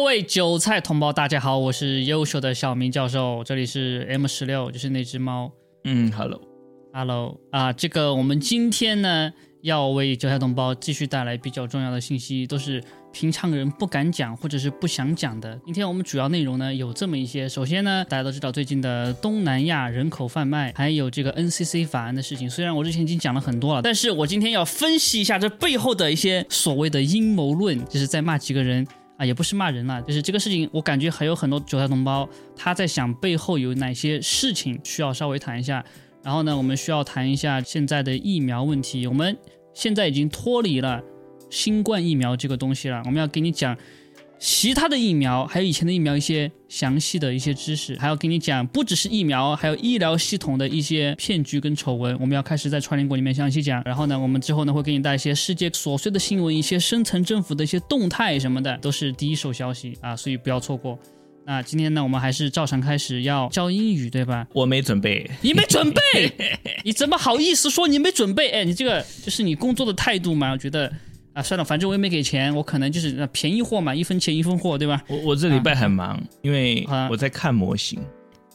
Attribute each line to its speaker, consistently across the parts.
Speaker 1: 各位韭菜同胞，大家好，我是优秀的小明教授，这里是 M 十六，就是那只猫。
Speaker 2: 嗯
Speaker 1: ，Hello，Hello 啊，这个我们今天呢要为韭菜同胞继续带来比较重要的信息，都是平常人不敢讲或者是不想讲的。今天我们主要内容呢有这么一些，首先呢，大家都知道最近的东南亚人口贩卖，还有这个 NCC 法案的事情，虽然我之前已经讲了很多了，但是我今天要分析一下这背后的一些所谓的阴谋论，就是在骂几个人。啊，也不是骂人了，就是这个事情，我感觉还有很多韭菜同胞他在想背后有哪些事情需要稍微谈一下。然后呢，我们需要谈一下现在的疫苗问题。我们现在已经脱离了新冠疫苗这个东西了，我们要给你讲其他的疫苗，还有以前的疫苗一些详细的一些知识，还要给你讲不只是疫苗，还有医疗系统的一些骗局跟丑闻。我们要开始在串联国里面详细讲。然后呢，我们之后呢会给你带一些世界琐碎的新闻，一些深层政府的一些动态什么的，都是第一手消息啊，所以不要错过。那今天呢，我们还是照常开始要教英语，对吧？
Speaker 2: 我没准备，
Speaker 1: 你没准备，你怎么好意思说你没准备？哎，你这个就是你工作的态度嘛？我觉得啊，算了，反正我也没给钱，我可能就是呃便宜货嘛，一分钱一分货，对吧？
Speaker 2: 我我这礼拜很忙，因为
Speaker 1: 啊
Speaker 2: 我在看模型。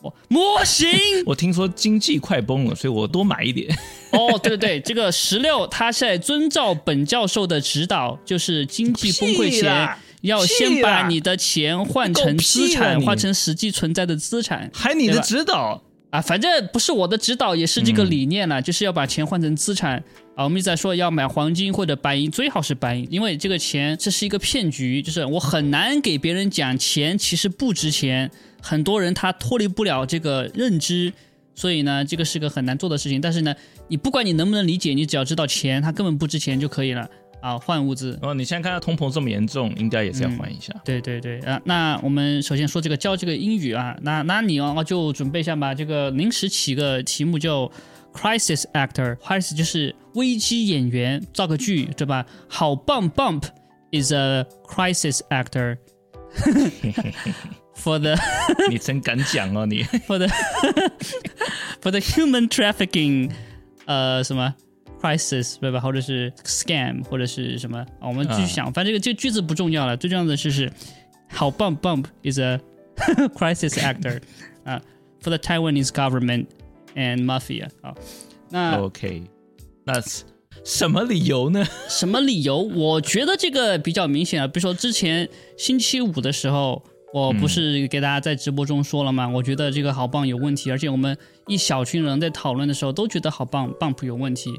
Speaker 1: 我模型
Speaker 2: 我听说经济快崩了，所以我多买一点。
Speaker 1: 哦，对对对，这个十六他在遵照本教授的指导，就是经济崩溃前要先把你的钱换成资产，换成实际存在的资产。
Speaker 2: 还你的指导，
Speaker 1: 啊，反正不是我的指导，也是这个理念了，就是要把钱换成资产啊。我们一直在说要买黄金或者白银，最好是白银，因为这个钱这是一个骗局，就是我很难给别人讲钱其实不值钱，很多人他脱离不了这个认知，所以呢，这个是个很难做的事情。但是呢，你不管你能不能理解，你只要知道钱它根本不值钱就可以了啊，换物资。
Speaker 2: 哦，你现在看到通膨这么严重，应该也是要换一下。
Speaker 1: 对对对啊，那我们首先说这个教这个英语啊，那那你哦就准备一下吧，这个临时起个题目叫 crisis actor，crisis 就是危机演员，造个句对吧？好棒 bump is a crisis actor。For the
Speaker 2: 你真敢讲哦，你
Speaker 1: for the for the human trafficking，呃，什么 crisis 对吧？或者是 scam，或者是什么？啊我们继续想，反正这个这个句子不重要了，最重要的是是好棒 bump is a crisis actor 啊，for the Taiwanese government and mafia 啊，那
Speaker 2: OK，那是什么理由呢？
Speaker 1: 什么理由？我觉得这个比较明显啊，比如说之前星期五的时候，我不是给大家在直播中说了吗？我觉得这个好棒有问题，而且我们一小群人在讨论的时候都觉得好棒 bump 有问题。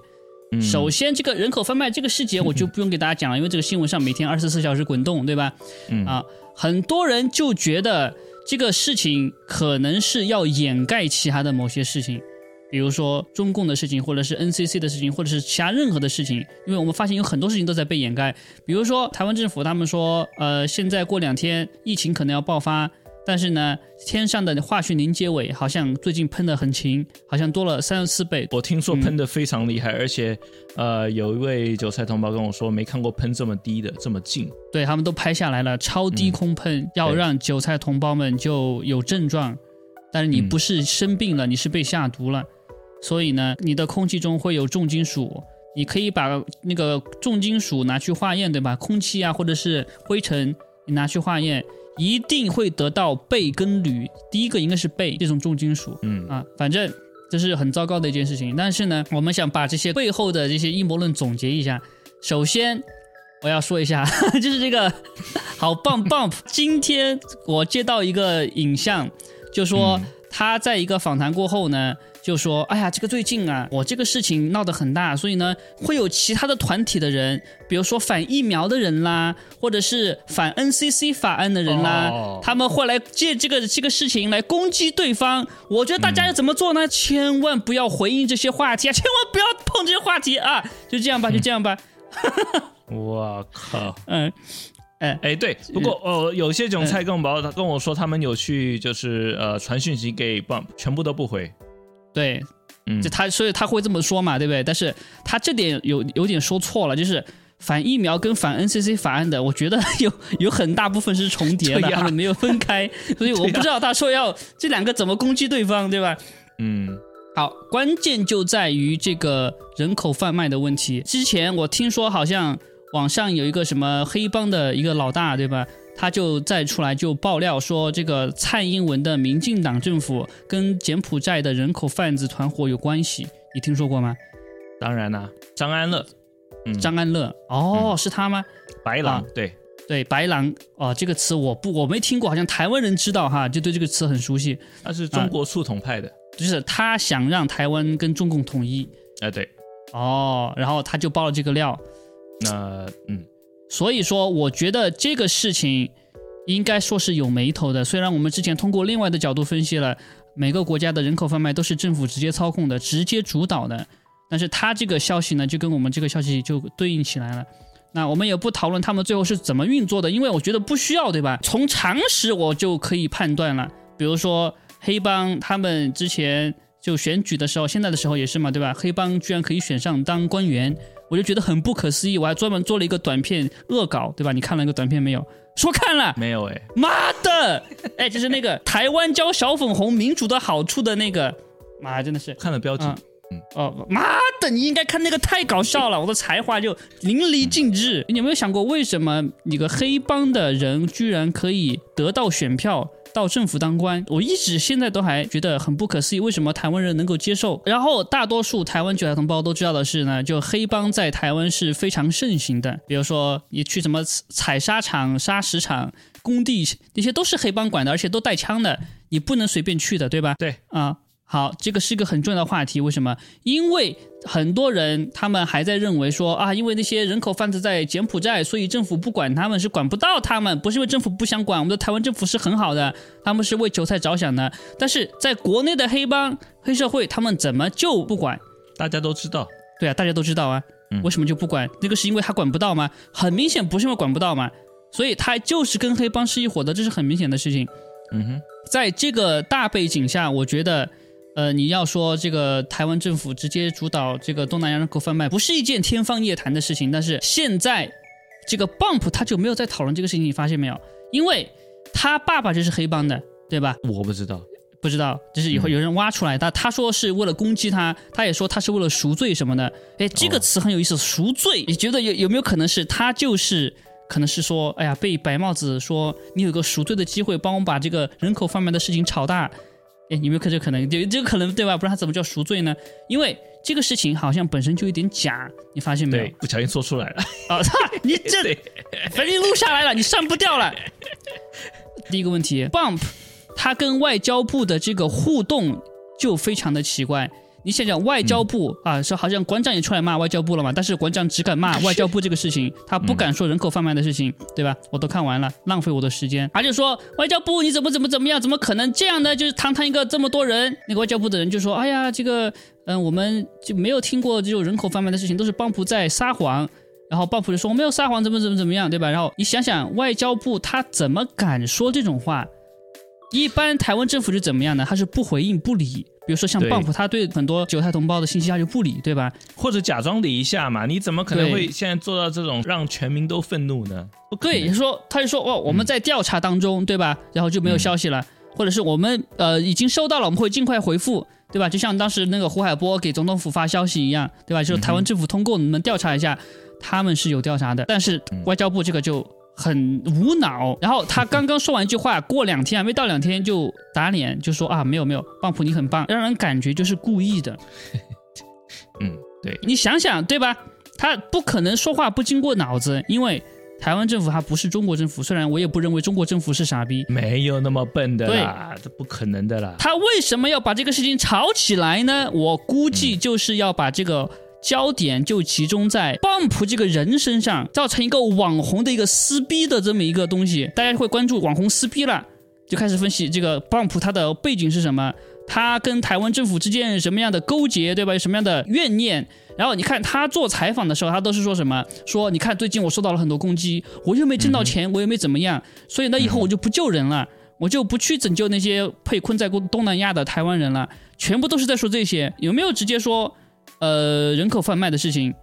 Speaker 2: 嗯
Speaker 1: 首先，这个人口贩卖这个细节 我就不用给大家讲了，因为这个新闻上每天二十四小时滚动，对吧？
Speaker 2: 嗯
Speaker 1: 啊，很多人就觉得这个事情可能是要掩盖其他的某些事情，比如说中共的事情，或者是 NCC 的事情，或者是其他任何的事情，因为我们发现有很多事情都在被掩盖。比如说台湾政府他们说，呃，现在过两天疫情可能要爆发，但是呢，天上的化学凝结尾好像最近喷的很勤，好像多了三十四倍。
Speaker 2: 我听说喷的非常厉害，而且呃，有一位韭菜同胞跟我说，没看过喷这么低的，这么近。
Speaker 1: 对他们都拍下来了，超低空喷，要让韭菜同胞们就有症状，但是你
Speaker 2: 嗯
Speaker 1: 不是生病了，你是被下毒了，所以呢，你的空气中会有重金属，你可以把那个重金属拿去化验，对吧？空气啊，或者是灰尘，你拿去化验，一定会得到钡跟铝，第一个应该是钡这种重金属，
Speaker 2: 嗯
Speaker 1: 啊，反正这是很糟糕的一件事情。但是呢，我们想把这些背后的这些阴谋论总结一下。首先，我要说一下，就是这个好棒 bump。今天我接到一个影像，就说他在一个访谈过后呢，就说：“哎呀，这个最近啊，我这个事情闹得很大，所以呢，会有其他的团体的人，比如说反疫苗的人啦，或者是反 NCC 法案的人啦，
Speaker 2: 哦
Speaker 1: 他们会来借这个这个事情来攻击对方。我觉得大家要怎么做呢？千万不要回应这些话题啊，千万不要碰这些话题啊！就这样吧，就这样吧。
Speaker 2: 我靠！
Speaker 1: 嗯，
Speaker 2: 哎哎，对，不过哦，有些韭菜跟我们他跟我说，他们有去就是呃传讯息给 Bump，全部都不回。
Speaker 1: 对，
Speaker 2: 嗯
Speaker 1: 就他，所以他会这么说嘛，对不对？但是他这点有有点说错了，就是反疫苗跟反 NCC 法案的，我觉得 有有很大部分是重叠的，没有分开，所以我不知道他说要这两个怎么攻击对方，对吧？
Speaker 2: 嗯
Speaker 1: 好，关键就在于这个人口贩卖的问题。之前我听说好像网上有一个什么黑帮的一个老大，对吧？他就再出来就爆料说，这个蔡英文的民进党政府跟柬埔寨的人口贩子团伙有关系，你听说过吗？
Speaker 2: 当然啦，张安乐，嗯，
Speaker 1: 张安乐，哦，是他吗？
Speaker 2: 白狼，对
Speaker 1: 对，白狼，哦，这个词我不我没听过，好像台湾人知道哈，就对这个词很熟悉。
Speaker 2: 他是中国速统派的，
Speaker 1: 就是他想让台湾跟中共统一。
Speaker 2: 哎，对，
Speaker 1: 哦，然后他就爆了这个料。
Speaker 2: 那，嗯。
Speaker 1: 所以说，我觉得这个事情应该说是有眉头的。虽然我们之前通过另外的角度分析了，每个国家的人口贩卖都是政府直接操控的、直接主导的，但是他这个消息呢，就跟我们这个消息就对应起来了。那我们也不讨论他们最后是怎么运作的，因为我觉得不需要，对吧？从常识我就可以判断了。比如说黑帮，他们之前就选举的时候，现在的时候也是嘛，对吧？黑帮居然可以选上当官员。我就觉得很不可思议，我还专门做了一个短片恶搞，对吧？你看了那个短片没有？说看了
Speaker 2: 没有？哎，
Speaker 1: 妈的！哎，就是那个台湾教小粉红民主的好处的那个，妈真的是
Speaker 2: 看了标题，
Speaker 1: 嗯哦，妈的！你应该看那个太搞笑了，我的才华就淋漓尽致。你有没有想过，为什么你个黑帮的人居然可以得到选票？到政府当官，我一直现在都还觉得很不可思议，为什么台湾人能够接受？然后大多数台湾九台同胞都知道的是呢，就黑帮在台湾是非常盛行的。比如说你去什么采砂场、砂石场、工地，那些都是黑帮管的，而且都带枪的，你不能随便去的，对吧？
Speaker 2: 对，
Speaker 1: 啊。好，这个是一个很重要的话题。为什么？因为很多人他们还在认为说啊，因为那些人口贩子在柬埔寨，所以政府不管他们是管不到他们，不是因为政府不想管。我们的台湾政府是很好的，他们是为韭菜着想的。但是在国内的黑帮黑社会，他们怎么就不管？
Speaker 2: 大家都知道，
Speaker 1: 对啊，大家都知道啊。为什么就不管？那个是因为他管不到吗？很明显不是因为管不到嘛，所以他就是跟黑帮是一伙的，这是很明显的事情。
Speaker 2: 嗯哼，
Speaker 1: 在这个大背景下，我觉得。呃，你要说这个台湾政府直接主导这个东南亚人口贩卖，不是一件天方夜谭的事情。但是现在，这个 Bump 他就没有在讨论这个事情，你发现没有？因为他爸爸就是黑帮的，对吧？
Speaker 2: 我不知道，
Speaker 1: 不知道，就是以后有人挖出来，他他说是为了攻击他，他也说他是为了赎罪什么的。哎，这个词很有意思，赎罪。你觉得有有没有可能是他就是可能是说，哎呀，被白帽子说你有个赎罪的机会，帮我把这个人口贩卖的事情炒大。哎，有没有可这可能？就这个可能对吧？不然他怎么叫赎罪呢？因为这个事情好像本身就有点假，你发现没有？
Speaker 2: 不小心说出来了。
Speaker 1: 哦，操！你这里反正录下来了，你删不掉了。第一个问题，Bump，他跟外交部的这个互动就非常的奇怪。你想想，外交部啊，说好像馆长也出来骂外交部了嘛？但是馆长只敢骂外交部这个事情，他不敢说人口贩卖的事情，对吧？我都看完了，浪费我的时间。而且说外交部你怎么怎么怎么样？怎么可能这样呢？就是堂堂一个这么多人，那个外交部的人就说：“哎呀，这个嗯，我们就没有听过这种人口贩卖的事情，都是邦普在撒谎。”然后邦普就说：“我没有撒谎，怎么怎么怎么样，对吧？”然后你想想，外交部他怎么敢说这种话？一般台湾政府是怎么样呢？他是不回应、不理。比如说像棒普，他对很多韭菜同胞的信息他就不理，对吧？
Speaker 2: 或者假装理一下嘛？你怎么可能会现在做到这种让全民都愤怒呢？
Speaker 1: 对，说他就说哦，我们在调查当中，对吧？然后就没有消息了，或者是我们呃已经收到了，我们会尽快回复，对吧？就像当时那个胡海波给总统府发消息一样，对吧？就是台湾政府通过，你们调查一下，他们是有调查的，但是外交部这个就。很无脑，然后他刚刚说完一句话，过两天还没到两天就打脸，就说啊没有没有，棒普你很棒，让人感觉就是故意的。
Speaker 2: 嗯，对
Speaker 1: 你想想对吧？他不可能说话不经过脑子，因为台湾政府还不是中国政府，虽然我也不认为中国政府是傻逼，
Speaker 2: 没有那么笨的啦，这不可能的啦。
Speaker 1: 他为什么要把这个事情炒起来呢？我估计就是要把这个。焦点就集中在 Bump 这个人身上，造成一个网红的一个撕逼的这么一个东西，大家会关注网红撕逼了，就开始分析这个 Bump 它的背景是什么，他跟台湾政府之间什么样的勾结，对吧？有什么样的怨念？然后你看他做采访的时候，他都是说什么？说你看最近我受到了很多攻击，我又没挣到钱，我又没怎么样，所以那以后我就不救人了，我就不去拯救那些被困在东南亚的台湾人了，全部都是在说这些，有没有直接说？呃，人口贩卖的事情，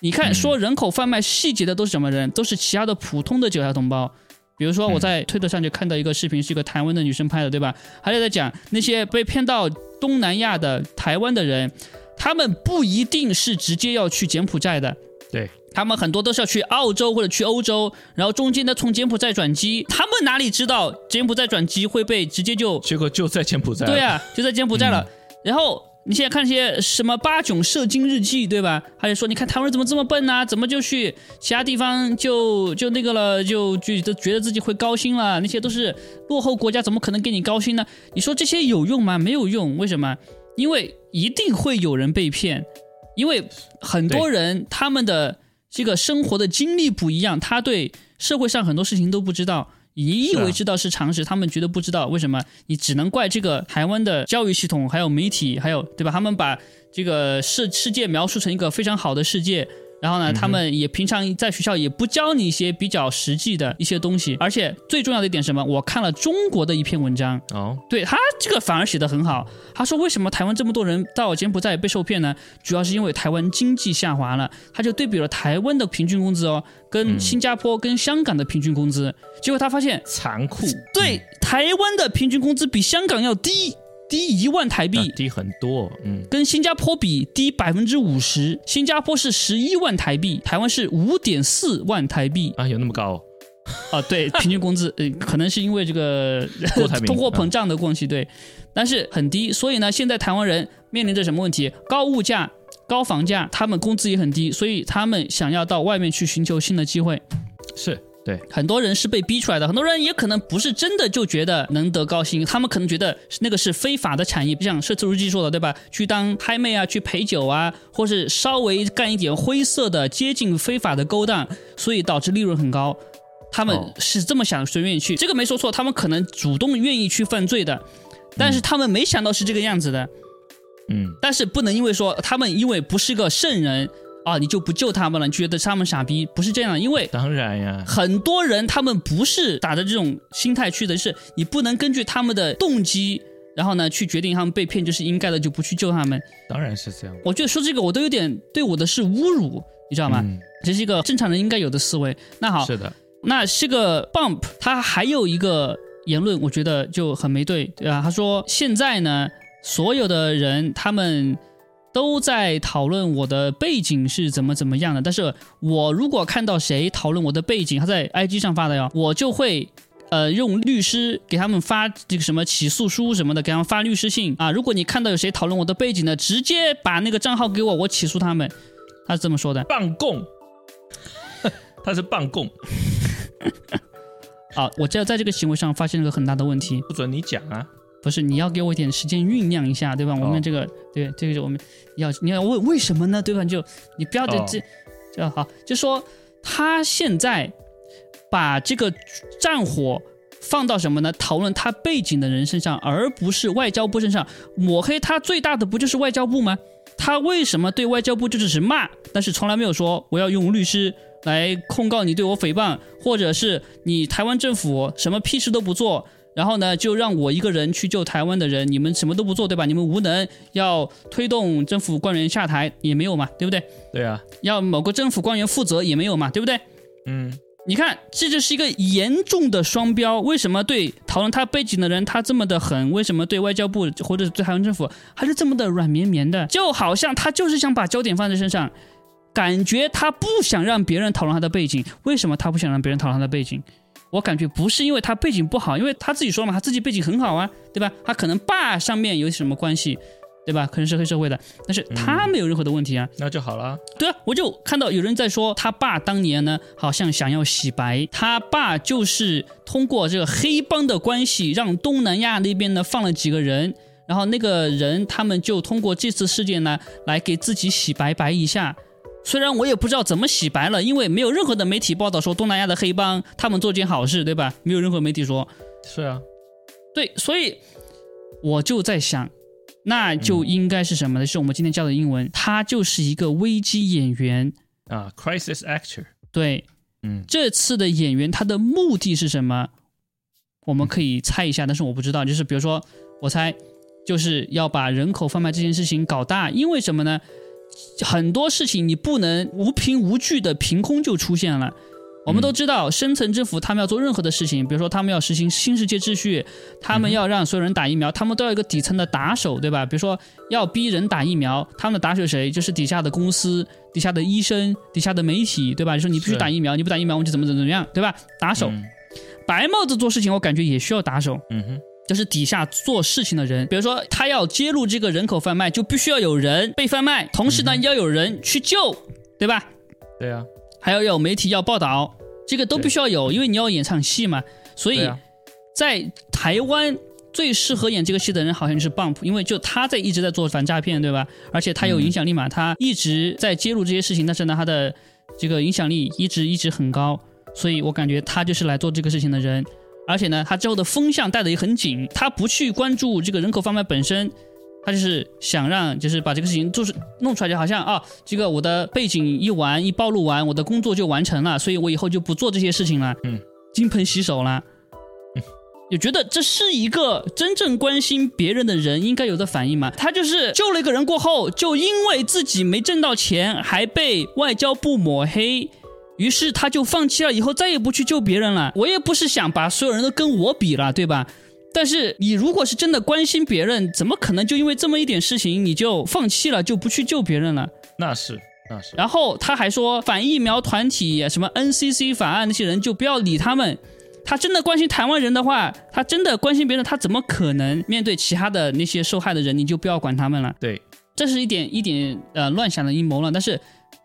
Speaker 1: 你看说人口贩卖细节的都是什么人？都是其他的普通的韭菜同胞。比如说我在推特上就看到一个视频，是一个台湾的女生拍的，对吧？还有在讲那些被骗到东南亚的台湾的人，他们不一定是直接要去柬埔寨的。
Speaker 2: 对，
Speaker 1: 他们很多都是要去澳洲或者去欧洲，然后中间呢从柬埔寨转机，他们哪里知道柬埔寨转机会被直接就
Speaker 2: 结果就在柬埔寨。
Speaker 1: 对啊，就在柬埔寨了。然后你现在看那些什么八囧射精日记，对吧？他就说你看台湾人怎么这么笨呢？怎么就去其他地方就就那个了，就就觉得自己会高薪了？那些都是落后国家，怎么可能给你高薪呢？你说这些有用吗？没有用，为什么？因为一定会有人被骗，因为很多人他们的这个生活的经历不一样，他对社会上很多事情都不知道。你以为知道是常识，他们觉得不知道，为什么？你只能怪这个台湾的教育系统，还有媒体，还有对吧？他们把这个世世界描述成一个非常好的世界。然后呢，他们也平常在学校也不教你一些比较实际的一些东西，而且最重要的一点什么？我看了中国的一篇文章
Speaker 2: 哦，
Speaker 1: 对他这个反而写的很好。他说为什么台湾这么多人到柬埔寨被受骗呢？主要是因为台湾经济下滑了。他就对比了台湾的平均工资哦，跟新加坡、跟香港的平均工资，结果他发现
Speaker 2: 残酷。
Speaker 1: 对，台湾的平均工资比香港要低。低一万台币，
Speaker 2: 低很多，嗯，
Speaker 1: 跟新加坡比低百分之五十。新加坡是十一万台币，台湾是五点四万台币
Speaker 2: 啊，有那么高？
Speaker 1: 啊，对，平均工资，呃，可能是因为这个 通货膨胀的关系，对，但是很低。所以呢，现在台湾人面临着什么问题？高物价、高房价，他们工资也很低，所以他们想要到外面去寻求新的机会。
Speaker 2: 是。对，
Speaker 1: 很多人是被逼出来的，很多人也可能不是真的就觉得能得高薪，他们可能觉得那个是非法的产业，像社自如记说的，对吧？去当嗨妹啊，去陪酒啊，或是稍微干一点灰色的、接近非法的勾当，所以导致利润很高。他们是这么想，谁愿意去？这个没说错，他们可能主动愿意去犯罪的，但是他们没想到是这个样子的。
Speaker 2: 嗯，
Speaker 1: 但是不能因为说他们因为不是个圣人。啊，你就不救他们了？你觉得他们傻逼？不是这样，因为
Speaker 2: 当然呀，
Speaker 1: 很多人他们不是打着这种心态去的，是你不能根据他们的动机，然后呢去决定他们被骗就是应该的，就不去救他们。
Speaker 2: 当然是这样。
Speaker 1: 我觉得说这个我都有点对我的是侮辱，你知道吗？这是一个正常人应该有的思维。那好，
Speaker 2: 是的，
Speaker 1: 那是个 Bump 他还有一个言论，我觉得就很没对，对吧？他说现在呢，所有的人他们。都在讨论我的背景是怎么怎么样的，但是我如果看到谁讨论我的背景，他在 IG 上发的哟，我就会，呃，用律师给他们发这个什么起诉书什么的，给他们发律师信啊。如果你看到有谁讨论我的背景的，直接把那个账号给我，我起诉他们。他是这么说的，
Speaker 2: 办供，他是办供。
Speaker 1: 啊，我这在这个行为上发现了个很大的问题，
Speaker 2: 不准你讲啊。
Speaker 1: 不是你要给我一点时间酝酿一下，对吧？我们这个对这个是我们要你要问为什么呢？对吧？就你不要这这这好，就说他现在把这个战火放到什么呢？讨论他背景的人身上，而不是外交部身上抹黑他最大的不就是外交部吗？他为什么对外交部就只是骂，但是从来没有说我要用律师来控告你对我诽谤，或者是你台湾政府什么屁事都不做？然后呢，就让我一个人去救台湾的人，你们什么都不做，对吧？你们无能，要推动政府官员下台也没有嘛，对不对？
Speaker 2: 对啊，
Speaker 1: 要某个政府官员负责也没有嘛，对不对？
Speaker 2: 嗯，
Speaker 1: 你看，这就是一个严重的双标。为什么对讨论他背景的人他这么的狠？为什么对外交部或者对台湾政府还是这么的软绵绵的？就好像他就是想把焦点放在身上，感觉他不想让别人讨论他的背景。为什么他不想让别人讨论他的背景？我感觉不是因为他背景不好，因为他自己说嘛，他自己背景很好啊，对吧？他可能爸上面有什么关系，对吧？可能是黑社会的，但是他没有任何的问题啊，
Speaker 2: 那就好了。
Speaker 1: 对啊，我就看到有人在说他爸当年呢，好像想要洗白，他爸就是通过这个黑帮的关系，让东南亚那边呢放了几个人，然后那个人他们就通过这次事件呢，来给自己洗白白一下。虽然我也不知道怎么洗白了，因为没有任何的媒体报道说东南亚的黑帮他们做件好事，对吧？没有任何媒体说。
Speaker 2: 是啊，
Speaker 1: 对，所以我就在想，那就应该是什么呢？是我们今天教的英文，他就是一个危机演员
Speaker 2: 啊，crisis actor。
Speaker 1: 对，
Speaker 2: 嗯，
Speaker 1: 这次的演员他的目的是什么？我们可以猜一下，但是我不知道。就是比如说，我猜就是要把人口贩卖这件事情搞大，因为什么呢？很多事情你不能无凭无据的凭空就出现了，我们都知道，深层政府他们要做任何的事情，比如说他们要实行新世界秩序，他们要让所有人打疫苗，他们都要一个底层的打手，对吧？比如说要逼人打疫苗，他们的打手谁？就是底下的公司、底下的医生、底下的媒体，对吧？你说你必须打疫苗，你不打疫苗我们就怎么怎么怎么样，对吧？打手，白帽子做事情，我感觉也需要打手。
Speaker 2: 嗯哼，
Speaker 1: 就是底下做事情的人，比如说他要揭露这个人口贩卖，就必须要有人被贩卖，同时呢要有人去救，对吧？
Speaker 2: 对啊。
Speaker 1: 还要有媒体要报道，这个都必须要有，因为你要演场戏嘛。所以，在台湾最适合演这个戏的人好像就是 Bump，因为就他在一直在做反诈骗，对吧？而且他有影响力嘛，他一直在揭露这些事情，但是呢，他的这个影响力一直一直很高，所以我感觉他就是来做这个事情的人。而且呢，他之后的风向带的也很紧，他不去关注这个人口贩卖本身。他就是想让，就是把这个事情就是弄出来，就好像啊，这个我的背景一完一暴露完，我的工作就完成了，所以我以后就不做这些事情了，
Speaker 2: 嗯，
Speaker 1: 金盆洗手了，也觉得这是一个真正关心别人的人应该有的反应吗？他就是救了一个人过后，就因为自己没挣到钱，还被外交部抹黑，于是他就放弃了，以后再也不去救别人了。我也不是想把所有人都跟我比了，对吧？但是你如果是真的关心别人，怎么可能就因为这么一点事情你就放弃了，就不去救别人了？
Speaker 2: 那是，那是。
Speaker 1: 然后他还说反疫苗团体什么 NCC 法案那些人就不要理他们。他真的关心台湾人的话，他真的关心别人，他怎么可能面对其他的那些受害的人你就不要管他们了？
Speaker 2: 对，
Speaker 1: 这是一点一点呃乱想的阴谋了。但是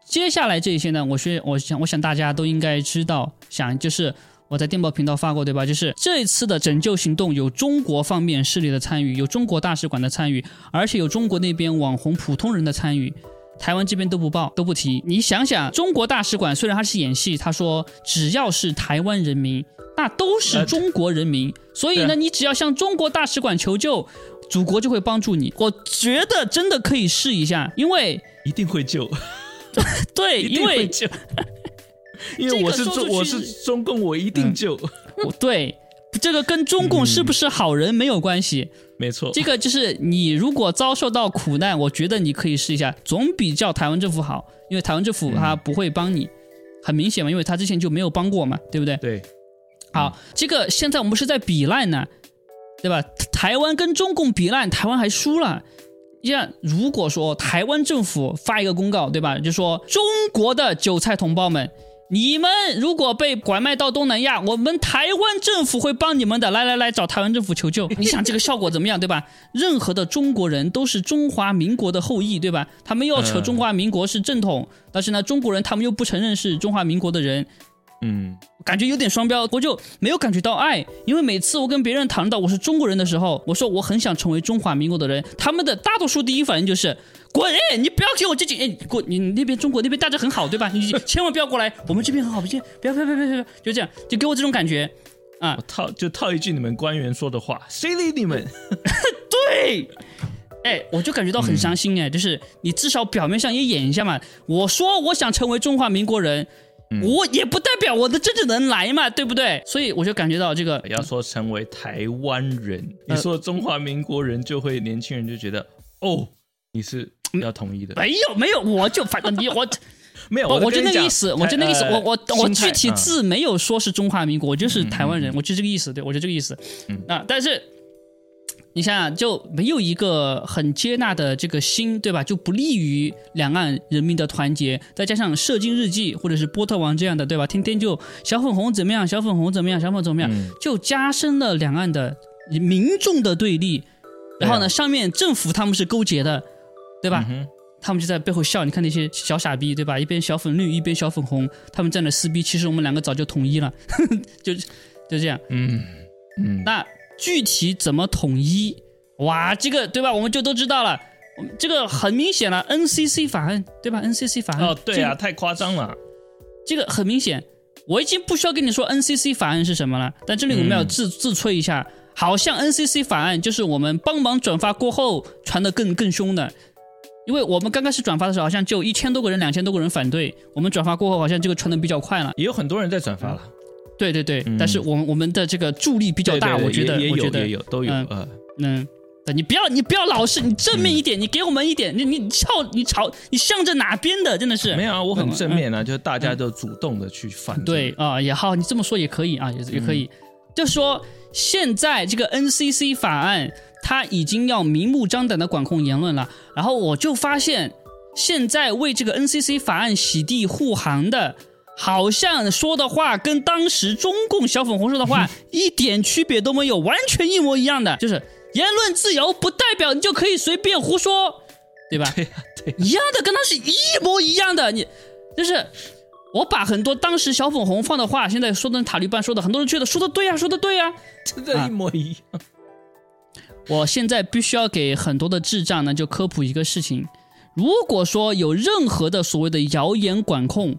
Speaker 1: 接下来这些呢，我是我想我想大家都应该知道，想就是。我在电报频道发过，对吧？就是这一次的拯救行动有中国方面势力的参与，有中国大使馆的参与，而且有中国那边网红普通人的参与，台湾这边都不报都不提。你想想，中国大使馆虽然他是演戏，他说只要是台湾人民，那都是中国人民，所以呢，你只要向中国大使馆求救，祖国就会帮助你。我觉得真的可以试一下，因为
Speaker 2: 一定会救。
Speaker 1: 对，因为。
Speaker 2: 因为我是中我是中共，我一定救。
Speaker 1: 对，这个跟中共是不是好人没有关系。
Speaker 2: 没错，
Speaker 1: 这个就是你如果遭受到苦难，我觉得你可以试一下，总比叫台湾政府好。因为台湾政府他不会帮你，很明显嘛，因为他之前就没有帮过嘛，对不对？
Speaker 2: 对。
Speaker 1: 好，这个现在我们是在比烂呢，对吧？台湾跟中共比烂，台湾还输了。像如果说台湾政府发一个公告，对吧？就说中国的韭菜同胞们。你们如果被拐卖到东南亚，我们台湾政府会帮你们的。来来来，找台湾政府求救。你想这个效果怎么样，对吧？任何的中国人都是中华民国的后裔，对吧？他们又要扯中华民国是正统，但是呢，中国人他们又不承认是中华民国的人。
Speaker 2: 嗯，
Speaker 1: 感觉有点双标，我就没有感觉到爱，因为每次我跟别人谈到我是中国人的时候，我说我很想成为中华民国的人，他们的大多数第一反应就是滚，哎，你不要给我接近，哎，滚你那边中国那边大家很好，对吧？你千万不要过来，我们这边很好，不行，不要，不要，不要，不要，就这样，就给我这种感觉啊。
Speaker 2: 套就套一句你们官员说的话，谁理你们？
Speaker 1: 对，哎，我就感觉到很伤心，哎，就是你至少表面上也演一下嘛。我说我想成为中华民国人。我也不代表我的真正能来嘛，对不对？所以我就感觉到这个
Speaker 2: 要说成为台湾人，你说中华民国人就会年轻人就觉得哦，你是要统一的。
Speaker 1: 没有没有，我就反正你我
Speaker 2: 没有，
Speaker 1: 我就那个意思，我就那个意思，我我我具体字没有说是中华民国，我就是台湾人，我就这个意思，对我就这个意思。啊，但是。你想想，就没有一个很接纳的这个心，对吧？就不利于两岸人民的团结。再加上《射精日记》或者是《波特王》这样的，对吧？天天就小粉红怎么样，小粉红怎么样，小粉怎么样，就加深了两岸的民众的对立。然后呢，上面政府他们是勾结的，对吧？他们就在背后笑。你看那些小傻逼，对吧？一边小粉绿，一边小粉红，他们在那撕逼。其实我们两个早就统一了，就就这样。
Speaker 2: 嗯嗯，
Speaker 1: 那。具体怎么统一？哇，这个对吧？我们就都知道了。这个很明显了，NCC 法案对吧？NCC 法案
Speaker 2: 哦，对啊，太夸张了。
Speaker 1: 这个很明显，我已经不需要跟你说 NCC 法案是什么了。但这里我们要自自吹一下，好像 NCC 法案就是我们帮忙转发过后传的更更凶的，因为我们刚开始转发的时候好像就一千多个人、两千多个人反对，我们转发过后好像这个传的比较快了，
Speaker 2: 也有很多人在转发了。
Speaker 1: 对对对，但是我们我们的这个助力比较大，我觉得，
Speaker 2: 也
Speaker 1: 有
Speaker 2: 也有都有，
Speaker 1: 嗯，对你不要你不要老是你正面一点，你给我们一点，你你朝你朝你向着哪边的，真的是。
Speaker 2: 没有啊，我很正面啊，就是大家都主动的去反
Speaker 1: 对啊，也好，你这么说也可以啊，也也可以，就说现在这个 NCC 法案，它已经要明目张胆的管控言论了，然后我就发现现在为这个 NCC 法案洗地护航的。好像说的话跟当时中共小粉红说的话 一点区别都没有，完全一模一样的，就是言论自由不代表你就可以随便胡说，对吧？
Speaker 2: 对呀，对，
Speaker 1: 一样的，跟他是一模一样的。你就是我把很多当时小粉红放的话，现在说的塔利班说的，很多人觉得说的对呀，说的对呀，
Speaker 2: 真的，一模一样。
Speaker 1: 我现在必须要给很多的智障呢，就科普一个事情：如果说有任何的所谓的谣言管控。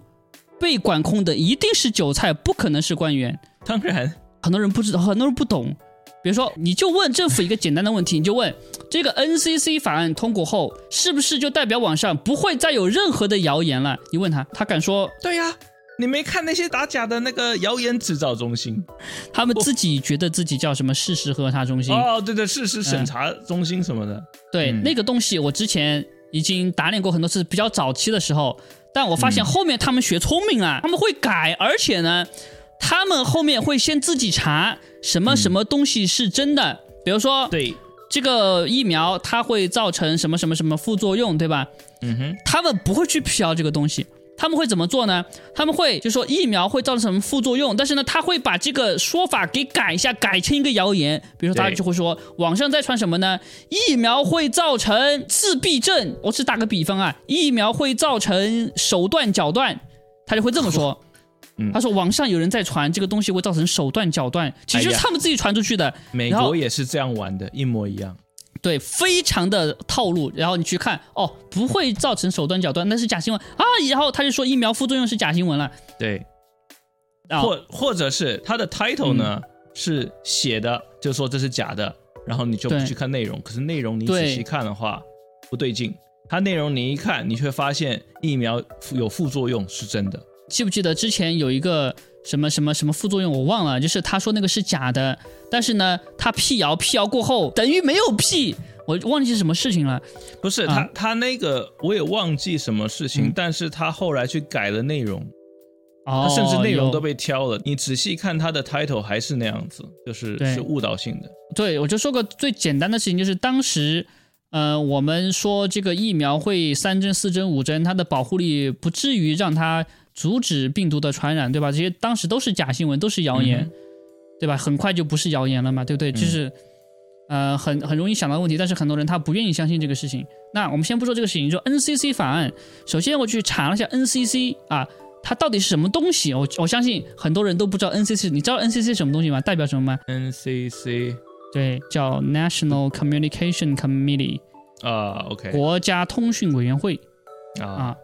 Speaker 1: 被管控的一定是韭菜，不可能是官员。
Speaker 2: 当然，
Speaker 1: 很多人不知道，很多人不懂。比如说，你就问政府一个简单的问题，你就问这个 NCC 法案通过后，是不是就代表网上不会再有任何的谣言了？你问他，他敢说？
Speaker 2: 对呀，你没看那些打假的那个谣言制造中心，
Speaker 1: 他们自己觉得自己叫什么事实核查中心？
Speaker 2: 哦，对对，事实审查中心什么的。
Speaker 1: 对，那个东西我之前已经打脸过很多次，比较早期的时候。但我发现后面他们学聪明了，他们会改，而且呢，他们后面会先自己查什么什么东西是真的，比如说，
Speaker 2: 对。
Speaker 1: 这个疫苗它会造成什么什么什么副作用，对吧？
Speaker 2: 嗯哼，
Speaker 1: 他们不会去辟谣这个东西。他们会怎么做呢？他们会就说疫苗会造成什么副作用，但是呢，他会把这个说法给改一下，改成一个谣言。比如说，大家就会说网上在传什么呢？疫苗会造成自闭症。我只打个比方啊，疫苗会造成手断脚断，他就会这么说。他说网上有人在传这个东西会造成手断脚断，其实他们自己传出去的。
Speaker 2: 美国也是这样玩的，一模一样。
Speaker 1: 对，非常的套路。然后你去看，哦，不会造成手断脚断，那是假新闻啊。然后他就说疫苗副作用是假新闻了。
Speaker 2: 对，或或者是他的 title 呢是写的，就说这是假的，然后你就不去看内容。可是内容你仔细看的话不对劲，它内容你一看，你却发现疫苗有副作用是真的。
Speaker 1: 记不记得之前有一个？什么什么什么副作用我忘了，就是他说那个是假的，但是呢，他辟谣辟谣过后等于没有辟，我忘记什么事情了。
Speaker 2: 不是他他那个我也忘记什么事情，但是他后来去改了内容，他甚至内容都被挑了。你仔细看他的 title 还是那样子，就是是误导性的。
Speaker 1: 对，我就说个最简单的事情，就是当时，呃，我们说这个疫苗会三针四针五针，它的保护力不至于让它。阻止病毒的传染，对吧？这些当时都是假新闻，都是谣言，对吧？很快就不是谣言了嘛，对不对？就是，呃，很很容易想到问题，但是很多人他不愿意相信这个事情。那我们先不说这个事情，就 NCC 法案。首先我去查了一下 NCC 啊，它到底是什么东西？我我相信很多人都不知道 NCC，你知道 NCC 什么东西吗？代表什么吗
Speaker 2: ？NCC
Speaker 1: 对，叫 National Communication Committee
Speaker 2: 啊，OK，
Speaker 1: 国家通讯委员会啊，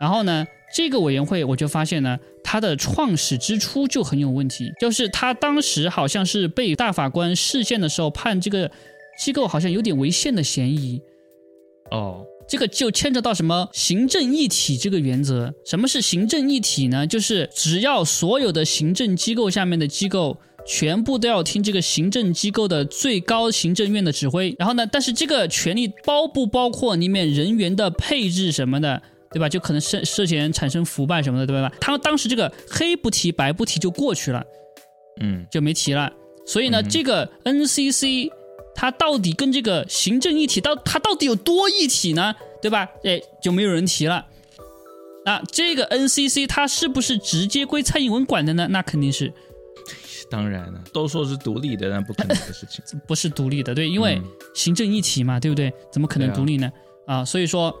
Speaker 1: 然后呢？这个委员会，我就发现呢，它的创始之初就很有问题，就是他当时好像是被大法官释宪的时候判这个机构好像有点违宪的嫌疑。
Speaker 2: 哦，
Speaker 1: 这个就牵扯到什么行政一体这个原则。什么是行政一体呢？就是只要所有的行政机构下面的机构全部都要听这个行政机构的最高行政院的指挥。然后呢，但是这个权利包不包括里面人员的配置什么的？对吧？就可能涉涉嫌产生腐败什么的，对吧？他们当时这个黑不提白不提就过去了，
Speaker 2: 嗯，
Speaker 1: 就没提了。所以呢，这个 NCC 它到底跟这个行政一体到它到底有多一体呢？对吧？哎，就没有人提了。那这个 NCC 它是不是直接归蔡英文管的呢？那肯定是。
Speaker 2: 当然了，都说是独立的，那不可能的事情。
Speaker 1: 不是独立的，对，因为行政一体嘛，对不对？怎么可能独立呢？啊，所以说。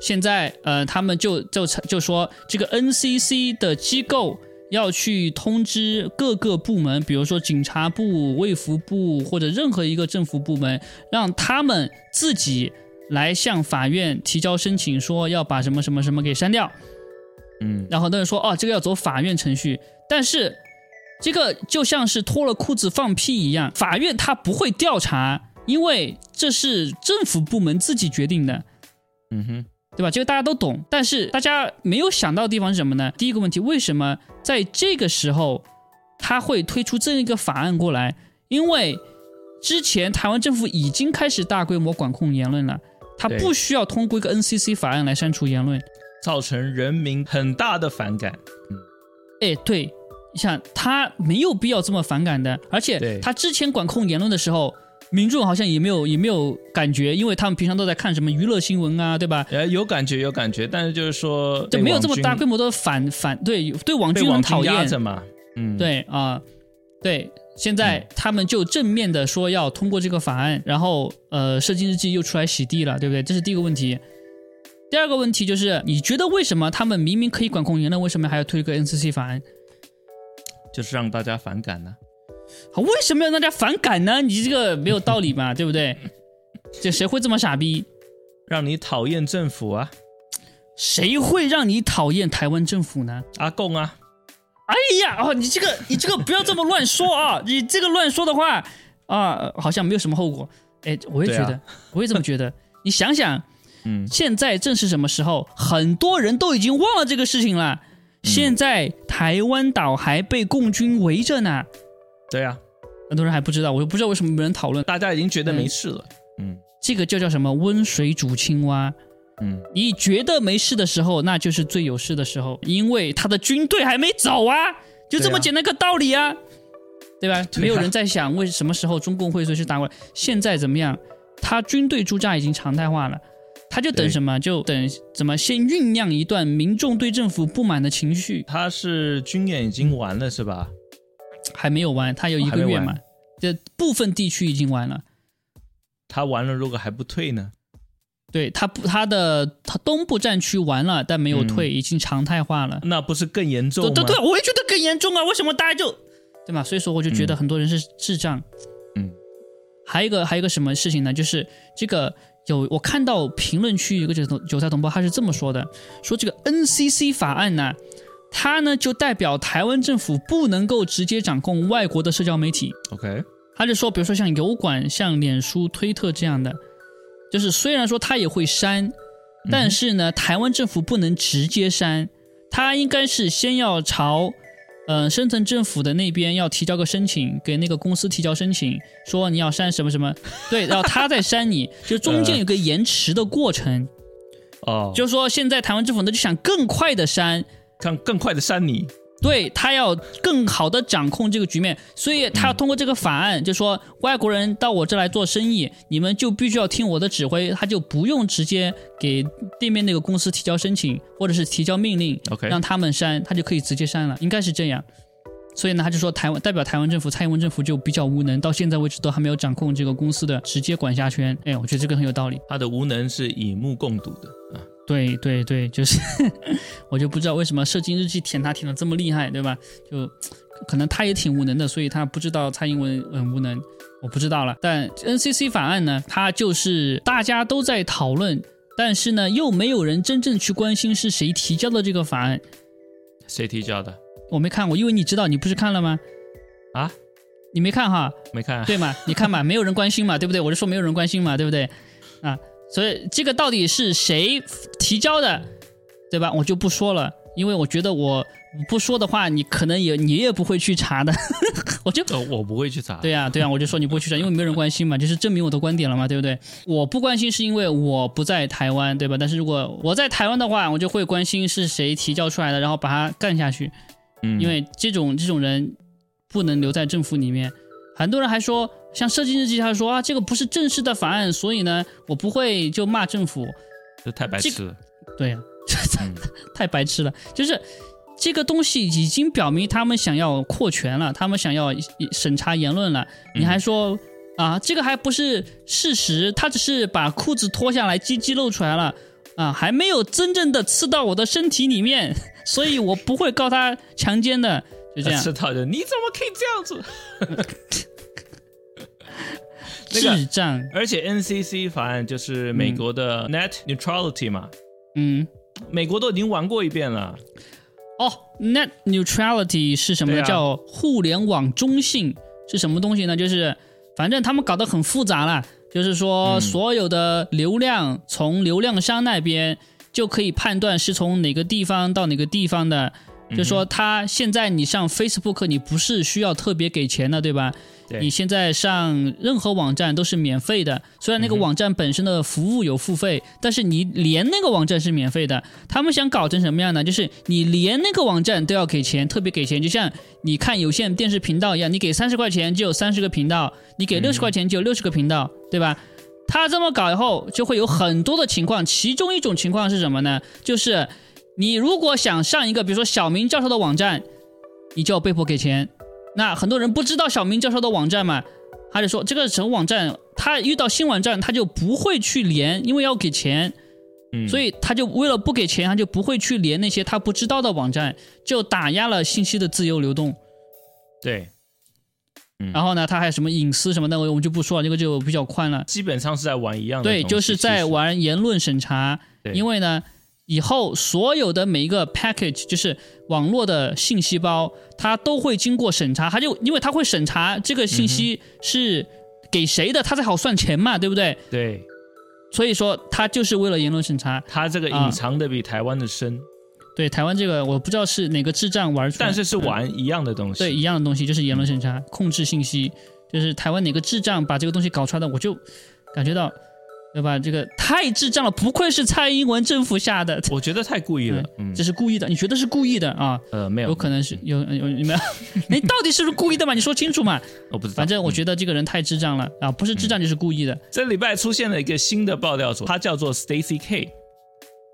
Speaker 1: 现在，呃，他们就就就说这个 NCC 的机构要去通知各个部门，比如说警察部、卫福部或者任何一个政府部门，让他们自己来向法院提交申请，说要把什么什么什么给删掉。
Speaker 2: 嗯，
Speaker 1: 然后那人说，哦，这个要走法院程序，但是这个就像是脱了裤子放屁一样，法院他不会调查，因为这是政府部门自己决定的。
Speaker 2: 嗯哼。
Speaker 1: 对吧？这个大家都懂，但是大家没有想到的地方是什么呢？第一个问题，为什么在这个时候他会推出这样一个法案过来？因为之前台湾政府已经开始大规模管控言论了，他不需要通过一个 NCC 法案来删除言论，
Speaker 2: 造成人民很大的反感。
Speaker 1: 嗯，哎，对，你想他没有必要这么反感的，而且他之前管控言论的时候。民众好像也没有也没有感觉，因为他们平常都在看什么娱乐新闻啊，对吧？
Speaker 2: 呃，有感觉有感觉，但是就是说，
Speaker 1: 就没有这么大规模的反反对对网军很讨厌
Speaker 2: 嘛，嗯，
Speaker 1: 对啊，对，现在他们就正面的说要通过这个法案，然后呃，射精日记又出来洗地了，对不对？这是第一个问题。第二个问题就是，你觉得为什么他们明明可以管控言论，为什么还要推一个 NCC 法案？
Speaker 2: 就是让大家反感呢？
Speaker 1: 为什么要让大家反感呢？你这个没有道理嘛，对不对？这谁会这么傻逼？
Speaker 2: 让你讨厌政府啊？
Speaker 1: 谁会让你讨厌台湾政府呢？
Speaker 2: 阿贡啊！
Speaker 1: 哎呀，哦，你这个你这个不要这么乱说啊！你这个乱说的话啊，好像没有什么后果。哎，我也觉得，我也这么觉得。你想想，嗯，现在正是什么时候？很多人都已经忘了这个事情了。现在台湾岛还被共军围着呢。
Speaker 2: 对呀，
Speaker 1: 很多人还不知道，我又不知道为什么没人讨论。
Speaker 2: 大家已经觉得没事了。
Speaker 1: 嗯，这个就叫什么温水煮青蛙。嗯，你觉得没事的时候，那就是最有事的时候，因为他的军队还没走啊，就这么简单个道理啊，对吧？没有人在想为什么时候中共会随时打过来。现在怎么样？他军队驻扎已经常态化了，他就等什么？就等怎么先酝酿一段民众对政府不满的情绪。
Speaker 2: 他是军演已经完了是吧？
Speaker 1: 还没有完，他有一个月嘛，这部分地区已经完了。
Speaker 2: 他完了，如果还不退呢？
Speaker 1: 对他不，他的他东部战区完了，但没有退，已经常态化了。
Speaker 2: 那不是更严重吗？
Speaker 1: 对对，我也觉得更严重啊！为什么大家就对吧？所以说，我就觉得很多人是智障。嗯，还有一个还有一个什么事情呢？就是这个有我看到评论区有个韭韭菜同胞，他是这么说的：说这个 NCC 法案呢。它呢就代表台湾政府不能够直接掌控外国的社交媒体。
Speaker 2: OK，
Speaker 1: 他就说，比如说像油管、像脸书、推特这样的，就是虽然说他也会删，但是呢，台湾政府不能直接删，他应该是先要朝，嗯，深层政府的那边要提交个申请，给那个公司提交申请，说你要删什么什么，对，然后他再删你，就中间 有个延迟的过程。
Speaker 2: 哦，
Speaker 1: 就是说现在台湾政府呢就想更快的删。
Speaker 2: 看更快的删你，
Speaker 1: 对他要更好的掌控这个局面，所以他要通过这个法案，就说外国人到我这来做生意，你们就必须要听我的指挥，他就不用直接给对面那个公司提交申请或者是提交命令
Speaker 2: ，OK，
Speaker 1: 让他们删，他就可以直接删了，应该是这样。所以呢，他就说台湾代表台湾政府，蔡英文政府就比较无能，到现在为止都还没有掌控这个公司的直接管辖权。哎，我觉得这个很有道理，
Speaker 2: 他的无能是以目共睹的啊。
Speaker 1: 对对对，就是 我就不知道为什么射精日记舔他舔的这么厉害，对吧？就可能他也挺无能的，所以他不知道蔡英文很无能，我不知道了。但 NCC 法案呢，它就是大家都在讨论，但是呢，又没有人真正去关心是谁提交的这个法案。
Speaker 2: 谁提交的？
Speaker 1: 我没看过，因为你知道，你不是看了吗？
Speaker 2: 啊？
Speaker 1: 你没看哈？
Speaker 2: 没看，
Speaker 1: 对嘛？你看嘛，没有人关心嘛，对不对？我就说没有人关心嘛，对不对？啊。所以这个到底是谁提交的，对吧？我就不说了，因为我觉得我不说的话，你可能也你也不会去查的。我就
Speaker 2: 我不会去查。
Speaker 1: 对呀，对呀，我就说你不会去查，因为没有人关心嘛，就是证明我的观点了嘛，对不对？我不关心是因为我不在台湾，对吧？但是如果我在台湾的话，我就会关心是谁提交出来的，然后把它干下去。
Speaker 2: 嗯，
Speaker 1: 因为这种这种人不能留在政府里面。很多人还说。像设计日记，他说啊，这个不是正式的法案，所以呢，我不会就骂政府，
Speaker 2: 这太白痴了。
Speaker 1: 对呀，太白痴了。就是这个东西已经表明他们想要扩权了，他们想要审查言论了。你还说啊，这个还不是事实，他只是把裤子脱下来，鸡鸡露出来了啊，还没有真正的刺到我的身体里面，所以我不会告他强奸的。就这样，
Speaker 2: 刺到的，你怎么可以这样子？
Speaker 1: 智障，
Speaker 2: 而且 NCC 法案就是美国的 Net Neutrality 嘛，
Speaker 1: 嗯，
Speaker 2: 美国都已经玩过一遍了。
Speaker 1: 哦，Net Neutrality 是什么？叫互联网中性。是什么东西呢？就是反正他们搞得很复杂了，就是说所有的流量从流量商那边就可以判断是从哪个地方到哪个地方的，就说他现在你上 Facebook，你不是需要特别给钱的，对吧？你现在上任何网站都是免费的，虽然那个网站本身的服务有付费，但是你连那个网站是免费的。他们想搞成什么样呢？就是你连那个网站都要给钱，特别给钱，就像你看有线电视频道一样，你给三十块钱就有三十个频道，你给六十块钱就有六十个频道，对吧？他这么搞以后，就会有很多的情况，其中一种情况是什么呢？就是你如果想上一个，比如说小明教授的网站，你就要被迫给钱。那很多人不知道小明教授的网站嘛，他就说这个什么网站，他遇到新网站他就不会去连，因为要给钱，
Speaker 2: 嗯，
Speaker 1: 所以他就为了不给钱，他就不会去连那些他不知道的网站，就打压了信息的自由流动。
Speaker 2: 对，嗯
Speaker 1: 然后呢，他还有什么隐私什么的，我们就不说了，这个就比较宽了。
Speaker 2: 基本上是在玩一样的，
Speaker 1: 对，就是在玩言论审查，因为呢。以后所有的每一个 package 就是网络的信息包，它都会经过审查，它就因为它会审查这个信息是给谁的，它才好算钱嘛，对不对？
Speaker 2: 对。
Speaker 1: 所以说，它就是为了言论审查。
Speaker 2: 它这个隐藏的比台湾的深。
Speaker 1: 对，台湾这个我不知道是哪个智障玩出
Speaker 2: 来，但是是玩一样的东西。
Speaker 1: 对，一样的东西就是言论审查，控制信息，就是台湾哪个智障把这个东西搞出来的，我就感觉到。对吧？这个太智障了，不愧是蔡英文政府下的。
Speaker 2: 我觉得太故意了，
Speaker 1: 这是故意的。你觉得是故意的啊？
Speaker 2: 呃，没有，
Speaker 1: 有可能是有有没有？你到底是不是故意的嘛？你说清楚嘛？
Speaker 2: 我不知道。
Speaker 1: 反正我觉得这个人太智障了啊！不是智障就是故意的。
Speaker 2: 这礼拜出现了一个新的爆料组，他叫做 Stacy K，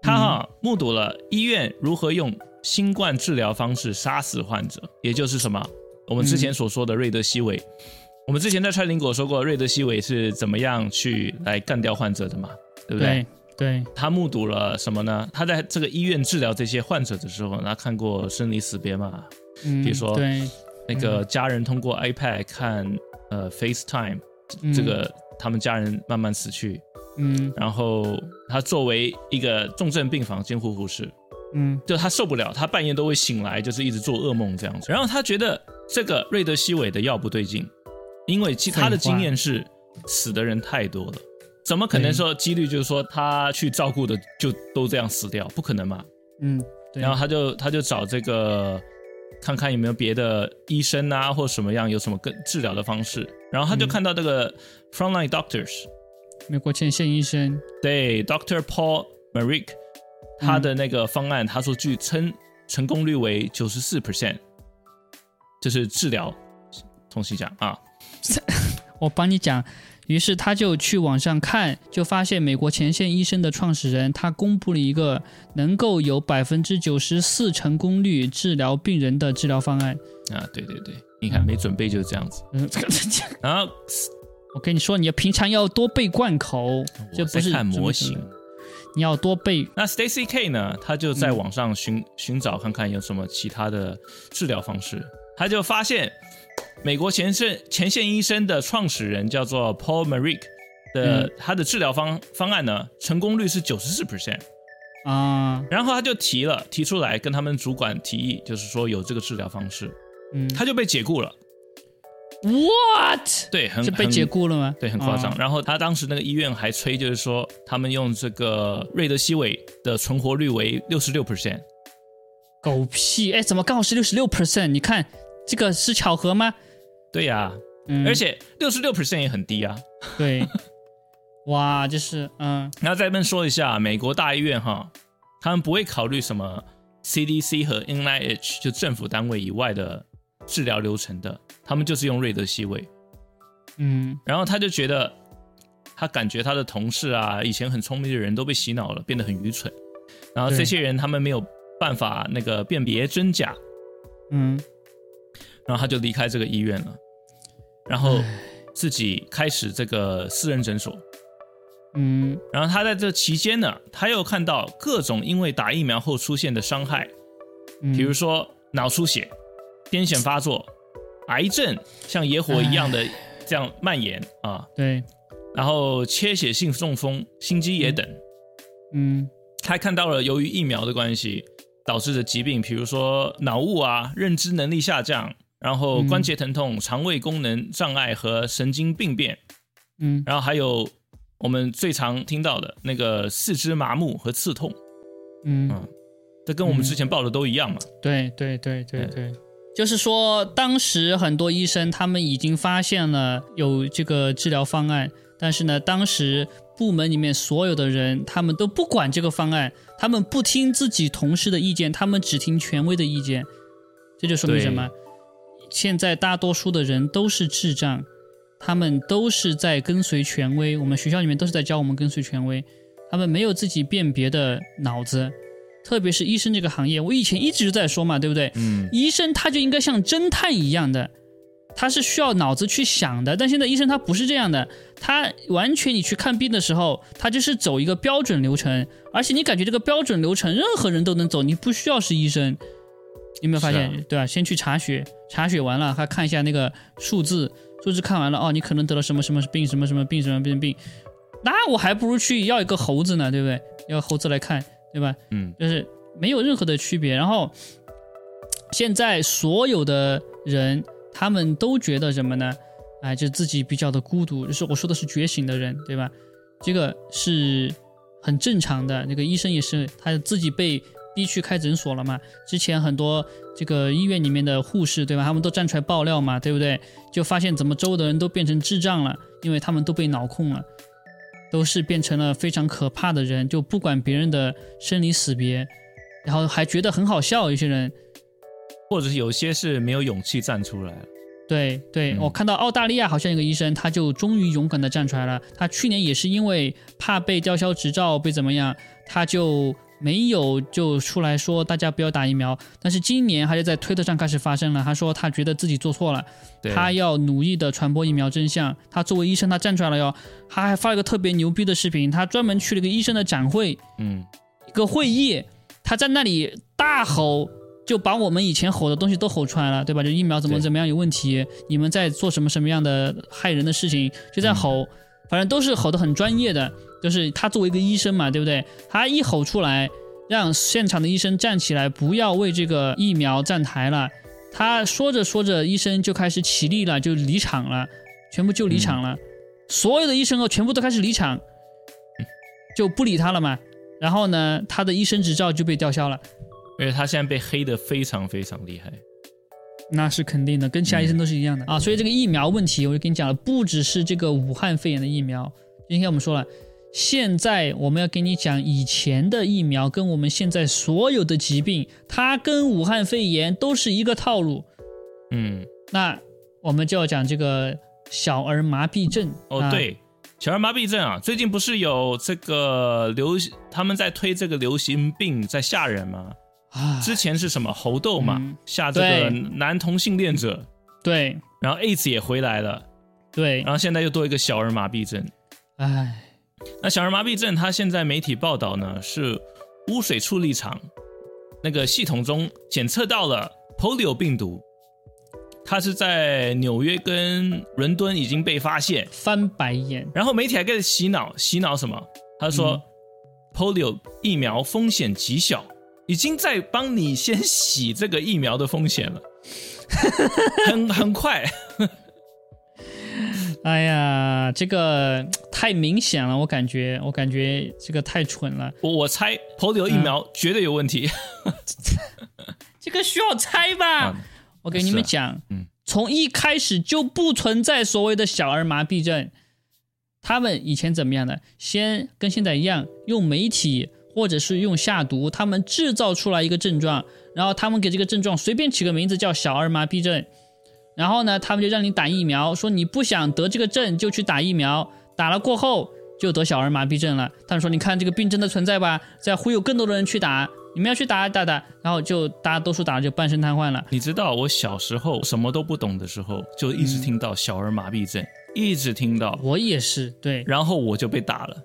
Speaker 2: 他哈目睹了医院如何用新冠治疗方式杀死患者，也就是什么？我们之前所说的瑞德西韦。我们之前在川林果说过，瑞德西韦是怎么样去来干掉患者的嘛？对不对？
Speaker 1: 对，
Speaker 2: 他目睹了什么呢？他在这个医院治疗这些患者的时候，他看过生离死别嘛？
Speaker 1: 嗯，
Speaker 2: 比如说，
Speaker 1: 对，
Speaker 2: 那个家人通过 iPad 看呃 FaceTime，这个他们家人慢慢死去。
Speaker 1: 嗯，
Speaker 2: 然后他作为一个重症病房监护护士，
Speaker 1: 嗯，
Speaker 2: 就他受不了，他半夜都会醒来，就是一直做噩梦这样子。然后他觉得这个瑞德西韦的药不对劲。因为其他的经验是死的人太多了，怎么可能说几率就是说他去照顾的就都这样死掉？不可能嘛。
Speaker 1: 嗯，
Speaker 2: 然后他就他就找这个看看有没有别的医生啊，或什么样有什么更治疗的方式。然后他就看到这个 frontline doctors，
Speaker 1: 美国前线医生，
Speaker 2: 对，Doctor Paul Marik，他的那个方案，他说据称成功率为九十四 percent，就是治疗，同时讲啊。
Speaker 1: 我帮你讲，于是他就去网上看，就发现美国前线医生的创始人，他公布了一个能够有百分之九十四成功率治疗病人的治疗方案。
Speaker 2: 啊，对对对，你看没准备就是这样子。
Speaker 1: 嗯，
Speaker 2: 然后
Speaker 1: 我跟你说，你要平常要多背贯口，这不是
Speaker 2: 看模型，
Speaker 1: 你要多背。
Speaker 2: 那 Stacy K 呢？他就在网上寻寻找看看有什么其他的治疗方式，他就发现。美国前线前线医生的创始人叫做 Paul Marik 的，他的治疗方方案呢，成功率是九十四 percent
Speaker 1: 啊。
Speaker 2: 然后他就提了提出来跟他们主管提议，就是说有这个治疗方式，
Speaker 1: 嗯，
Speaker 2: 他就被解雇了。
Speaker 1: What？
Speaker 2: 对，很
Speaker 1: 被解雇了吗？
Speaker 2: 对，很夸张。然后他当时那个医院还吹，就是说他们用这个瑞德西韦的存活率为六十六 percent。
Speaker 1: 狗屁！哎，怎么刚好是六十六 percent？你看这个是巧合吗？
Speaker 2: 对呀，而且六十六 percent 也很低啊。
Speaker 1: 对，哇，就是嗯。
Speaker 2: 然后再问说一下，美国大医院哈，他们不会考虑什么 CDC 和 NIH 就政府单位以外的治疗流程的，他们就是用瑞德西韦。
Speaker 1: 嗯。
Speaker 2: 然后他就觉得，他感觉他的同事啊，以前很聪明的人都被洗脑了，变得很愚蠢。然后这些人他们没有办法那个辨别真假。
Speaker 1: 嗯。
Speaker 2: 然后他就离开这个医院了。然后自己开始这个私人诊所，
Speaker 1: 嗯，
Speaker 2: 然后他在这期间呢，他又看到各种因为打疫苗后出现的伤害，比如说脑出血、癫痫发作、癌症像野火一样的这样蔓延啊，
Speaker 1: 对，
Speaker 2: 然后缺血性中风、心肌炎等，
Speaker 1: 嗯，
Speaker 2: 他看到了由于疫苗的关系导致的疾病，比如说脑雾啊、认知能力下降。然后关节疼痛、肠胃功能障碍和神经病变，
Speaker 1: 嗯，
Speaker 2: 然后还有我们最常听到的那个四肢麻木和刺痛，
Speaker 1: 嗯，
Speaker 2: 这跟我们之前报的都一样嘛？
Speaker 1: 对对对对对，就是说当时很多医生他们已经发现了有这个治疗方案，但是呢，当时部门里面所有的人他们都不管这个方案，他们不听自己同事的意见，他们只听权威的意见，这就说明什么？现在大多数的人都是智障。他们都是在跟随权威，我们学校里面都是在教我们跟随权威，他们没有自己辨别的脑子，特别是医生这个行业，我以前一直在说嘛，对不对？
Speaker 2: 嗯，
Speaker 1: 医生他就应该像侦探一样的，他是需要脑子去想的，但现在医生他不是这样的，他完全你去看病的时候，他就是走一个标准流程，而且你感觉这个标准流程任何人都能走，你不需要是医生，有没有发现？对吧？先去查血，查血完了还看一下那个数字。数字看完了哦，你可能得了什么什么病，什么什么病，什么病病，那我还不如去要一个猴子呢，对不对？要猴子来看，对吧？
Speaker 2: 嗯，
Speaker 1: 就是没有任何的区别。然后现在所有的人，他们都觉得什么呢？哎，就自己比较的孤独，就是我说的是觉醒的人，对吧？这个是很正常的。那个医生也是他自己被。逼去开诊所了嘛？之前很多这个医院里面的护士，对吧？他们都站出来爆料嘛，对不对？就发现怎么周围的人都变成智障了，因为他们都被脑控了，都是变成了非常可怕的人，就不管别人的生离死别，然后还觉得很好笑。有些人，
Speaker 2: 或者是有些是没有勇气站出来。
Speaker 1: 对对，我看到澳大利亚好像一个医生，他就终于勇敢的站出来了。他去年也是因为怕被吊销执照，被怎么样，他就。没有就出来说大家不要打疫苗，但是今年还是在推特上开始发生了。他说他觉得自己做错了，他要努力的传播疫苗真相。他作为医生，他站出来了哟。他还发了个特别牛逼的视频，他专门去了个医生的展会，
Speaker 2: 嗯，
Speaker 1: 一个会议，他在那里大吼，就把我们以前吼的东西都吼出来了，对吧？就疫苗怎么怎么样有问题，你们在做什么什么样的害人的事情，就在吼，反正都是吼的很专业的。就是他作为一个医生嘛，对不对？他一吼出来，让现场的医生站起来，不要为这个疫苗站台了。他说着说着，医生就开始起立了，就离场了，全部就离场了。所有的医生哦，全部都开始离场，就不理他了嘛。然后呢，他的医生执照就被吊销了。
Speaker 2: 而且他现在被黑的非常非常厉害。
Speaker 1: 那是肯定的，跟其他医生都是一样的啊。所以这个疫苗问题，我就跟你讲了，不只是这个武汉肺炎的疫苗。今天我们说了。现在我们要给你讲以前的疫苗跟我们现在所有的疾病，它跟武汉肺炎都是一个套路。
Speaker 2: 嗯，
Speaker 1: 那我们就要讲这个小儿麻痹症。
Speaker 2: 哦，对，小儿麻痹症啊，最近不是有这个流，他们在推这个流行病在吓人吗？
Speaker 1: 啊，
Speaker 2: 之前是什么猴痘嘛，吓这个男同性恋者。
Speaker 1: 对，
Speaker 2: 然后 AIDS 也回来了。
Speaker 1: 对，
Speaker 2: 然后现在又多一个小儿麻痹症。
Speaker 1: 唉。
Speaker 2: 那小儿麻痹症，它现在媒体报道呢是污水处理厂那个系统中检测到了 polio 病毒，它是在纽约跟伦敦已经被发现，
Speaker 1: 翻白眼。
Speaker 2: 然后媒体还开始洗脑，洗脑什么？他说 polio 疫苗风险极小，已经在帮你先洗这个疫苗的风险了，很很快。
Speaker 1: 哎呀，这个太明显了，我感觉，我感觉这个太蠢了。
Speaker 2: 我我猜，polio 疫苗绝对有问题。
Speaker 1: 这个需要猜吧？我给你们讲，
Speaker 2: 嗯，
Speaker 1: 从一开始就不存在所谓的小儿麻痹症。他们以前怎么样的？先跟现在一样，用媒体或者是用下毒，他们制造出来一个症状，然后他们给这个症状随便起个名字叫小儿麻痹症。然后呢，他们就让你打疫苗，说你不想得这个症就去打疫苗，打了过后就得小儿麻痹症了。他们说，你看这个病真的存在吧，在忽悠更多的人去打，你们要去打打打，然后就大家多数打了就半身瘫痪了。
Speaker 2: 你知道我小时候什么都不懂的时候，就一直听到小儿麻痹症，一直听到。
Speaker 1: 我也是，对，
Speaker 2: 然后我就被打了。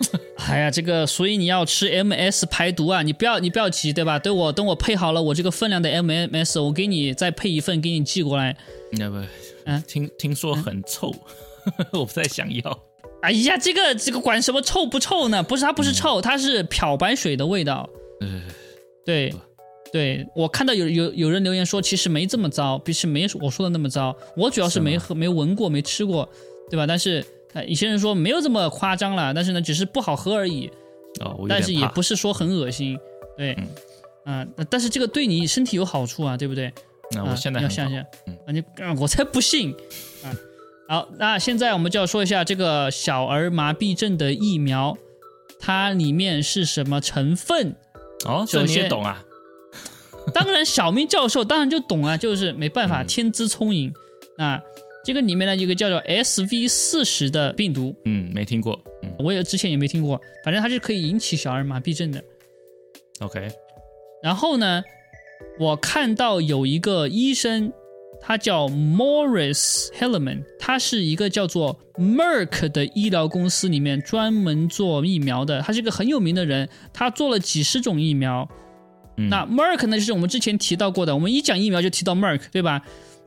Speaker 1: 哎呀，这个，所以你要吃 MS 排毒啊！你不要，你不要急，对吧？等我，等我配好了我这个分量的 MS，我给你再配一份，给你寄过来。
Speaker 2: 那不，嗯，听听说很臭，我不太想要。
Speaker 1: 哎呀，这个这个管什么臭不臭呢？不是，它不是臭，它是漂白水的味道。
Speaker 2: 嗯，
Speaker 1: 对，对我看到有有有人留言说，其实没这么糟，其实没我说的那么糟。我主要是没喝、没闻过、没吃过，对吧？但是。有些人说没有这么夸张了，但是呢，只是不好喝而已。
Speaker 2: 哦，
Speaker 1: 但是也不是说很恶心。对，嗯，但是这个对你身体有好处啊，对不对？
Speaker 2: 那我现在
Speaker 1: 要想想，啊，你我才不信啊！好，那现在我们就要说一下这个小儿麻痹症的疫苗，它里面是什么成分？
Speaker 2: 哦，这你也懂啊？
Speaker 1: 当然，小明教授当然就懂啊，就是没办法，天资聪颖啊。这个里面呢，有个叫做 SV 四十的病毒，
Speaker 2: 嗯，没听过，
Speaker 1: 嗯，我也之前也没听过，反正它是可以引起小儿麻痹症的。
Speaker 2: OK，
Speaker 1: 然后呢，我看到有一个医生，他叫 Morris Hellman，他是一个叫做 Merck 的医疗公司里面专门做疫苗的，他是一个很有名的人，他做了几十种疫苗。那 Merck 呢，就是我们之前提到过的，我们一讲疫苗就提到 Merck，对吧？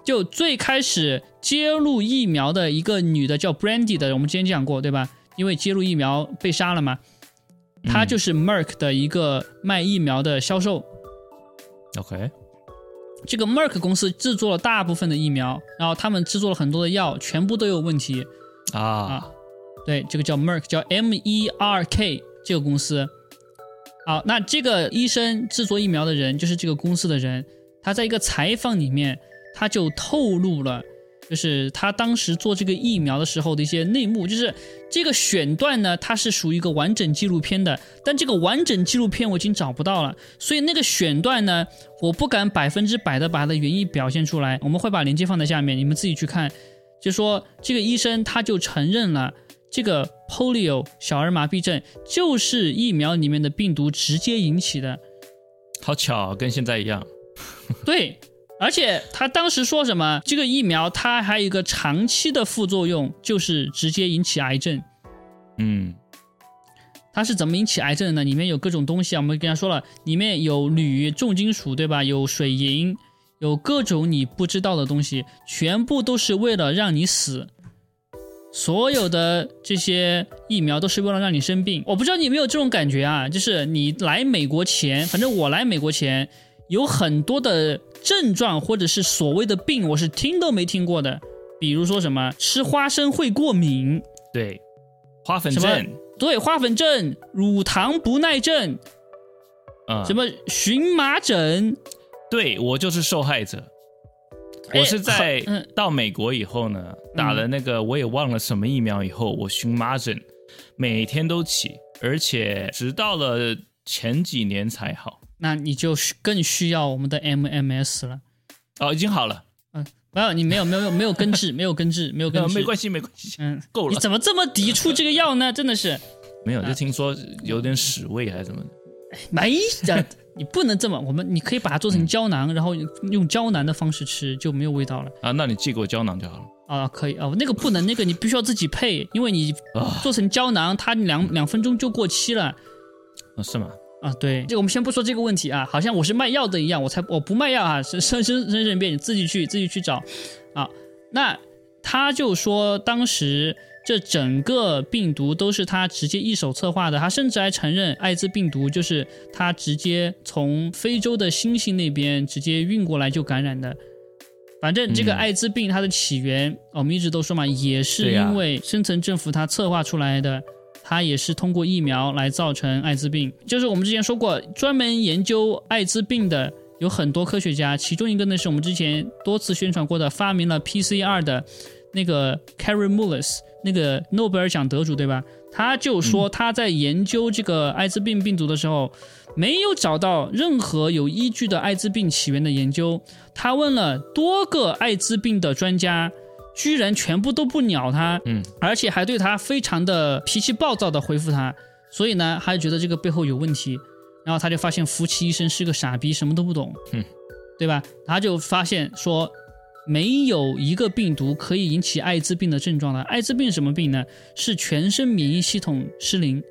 Speaker 1: 就最开始揭露疫苗的一个女的叫 Brandy 的，我们之前讲过对吧？因为揭露疫苗被杀了嘛，她就是 Merck 的一个卖疫苗的销售。
Speaker 2: OK，
Speaker 1: 这个 Merck 公司制作了大部分的疫苗，然后他们制作了很多的药，全部都有问题啊。对，这个叫 Merck，叫 M E R K 这个公司。好，那这个医生制作疫苗的人就是这个公司的人，他在一个采访里面。他就透露了，就是他当时做这个疫苗的时候的一些内幕。就是这个选段呢，它是属于一个完整纪录片的，但这个完整纪录片我已经找不到了，所以那个选段呢，我不敢百分之百的把它的原意表现出来。我们会把链接放在下面，你们自己去看。就说这个医生他就承认了，这个 polio 小儿麻痹症就是疫苗里面的病毒直接引起的。
Speaker 2: 好巧，跟现在一样。
Speaker 1: 对。而且他当时说什么？这个疫苗它还有一个长期的副作用，就是直接引起癌症。
Speaker 2: 嗯，
Speaker 1: 它是怎么引起癌症的呢？里面有各种东西啊，我们跟他说了，里面有铝、重金属，对吧？有水银，有各种你不知道的东西，全部都是为了让你死。所有的这些疫苗都是为了让你生病。我不知道你有没有这种感觉啊？就是你来美国前，反正我来美国前。有很多的症状或者是所谓的病，我是听都没听过的。比如说什么吃花生会过敏，
Speaker 2: 对，花粉症，
Speaker 1: 对，花粉症，乳糖不耐症，
Speaker 2: 啊，
Speaker 1: 什么荨麻疹，
Speaker 2: 对我就是受害者。我是在到美国以后呢，打了那个我也忘了什么疫苗以后，我荨麻疹每天都起，而且直到了前几年才好。
Speaker 1: 那你就更需要我们的 MMS 了，
Speaker 2: 哦，已经好了，
Speaker 1: 嗯，没有，你没有，没有，没有根治，没有根治，没有根治，
Speaker 2: 没关系，没关系，嗯，够了。
Speaker 1: 你怎么这么抵触这个药呢？真的是，
Speaker 2: 没有，就听说有点屎味还是怎么的？
Speaker 1: 没的，你不能这么，我们你可以把它做成胶囊，然后用胶囊的方式吃，就没有味道了。
Speaker 2: 啊，那你寄给我胶囊就好了。
Speaker 1: 啊，可以啊，那个不能，那个你必须要自己配，因为你做成胶囊，它两两分钟就过期了。
Speaker 2: 啊，是吗？
Speaker 1: 啊，对，这个我们先不说这个问题啊，好像我是卖药的一样，我才我不卖药啊，生生生生生病，你自己去自己去找，啊，那他就说当时这整个病毒都是他直接一手策划的，他甚至还承认艾滋病毒就是他直接从非洲的猩猩那边直接运过来就感染的，反正这个艾滋病它的起源，我们一直都说嘛，也是因为深层政府它策划出来的。它也是通过疫苗来造成艾滋病，就是我们之前说过，专门研究艾滋病的有很多科学家，其中一个呢是我们之前多次宣传过的，发明了 PCR 的那个 Carey Mullis，那个诺贝尔奖得主，对吧？他就说他在研究这个艾滋病病毒的时候，没有找到任何有依据的艾滋病起源的研究，他问了多个艾滋病的专家。居然全部都不鸟他，
Speaker 2: 嗯，
Speaker 1: 而且还对他非常的脾气暴躁的回复他，所以呢，他就觉得这个背后有问题，然后他就发现夫妻医生是个傻逼，什么都不懂，
Speaker 2: 嗯，
Speaker 1: 对吧？他就发现说，没有一个病毒可以引起艾滋病的症状的。艾滋病什么病呢？是全身免疫系统失灵，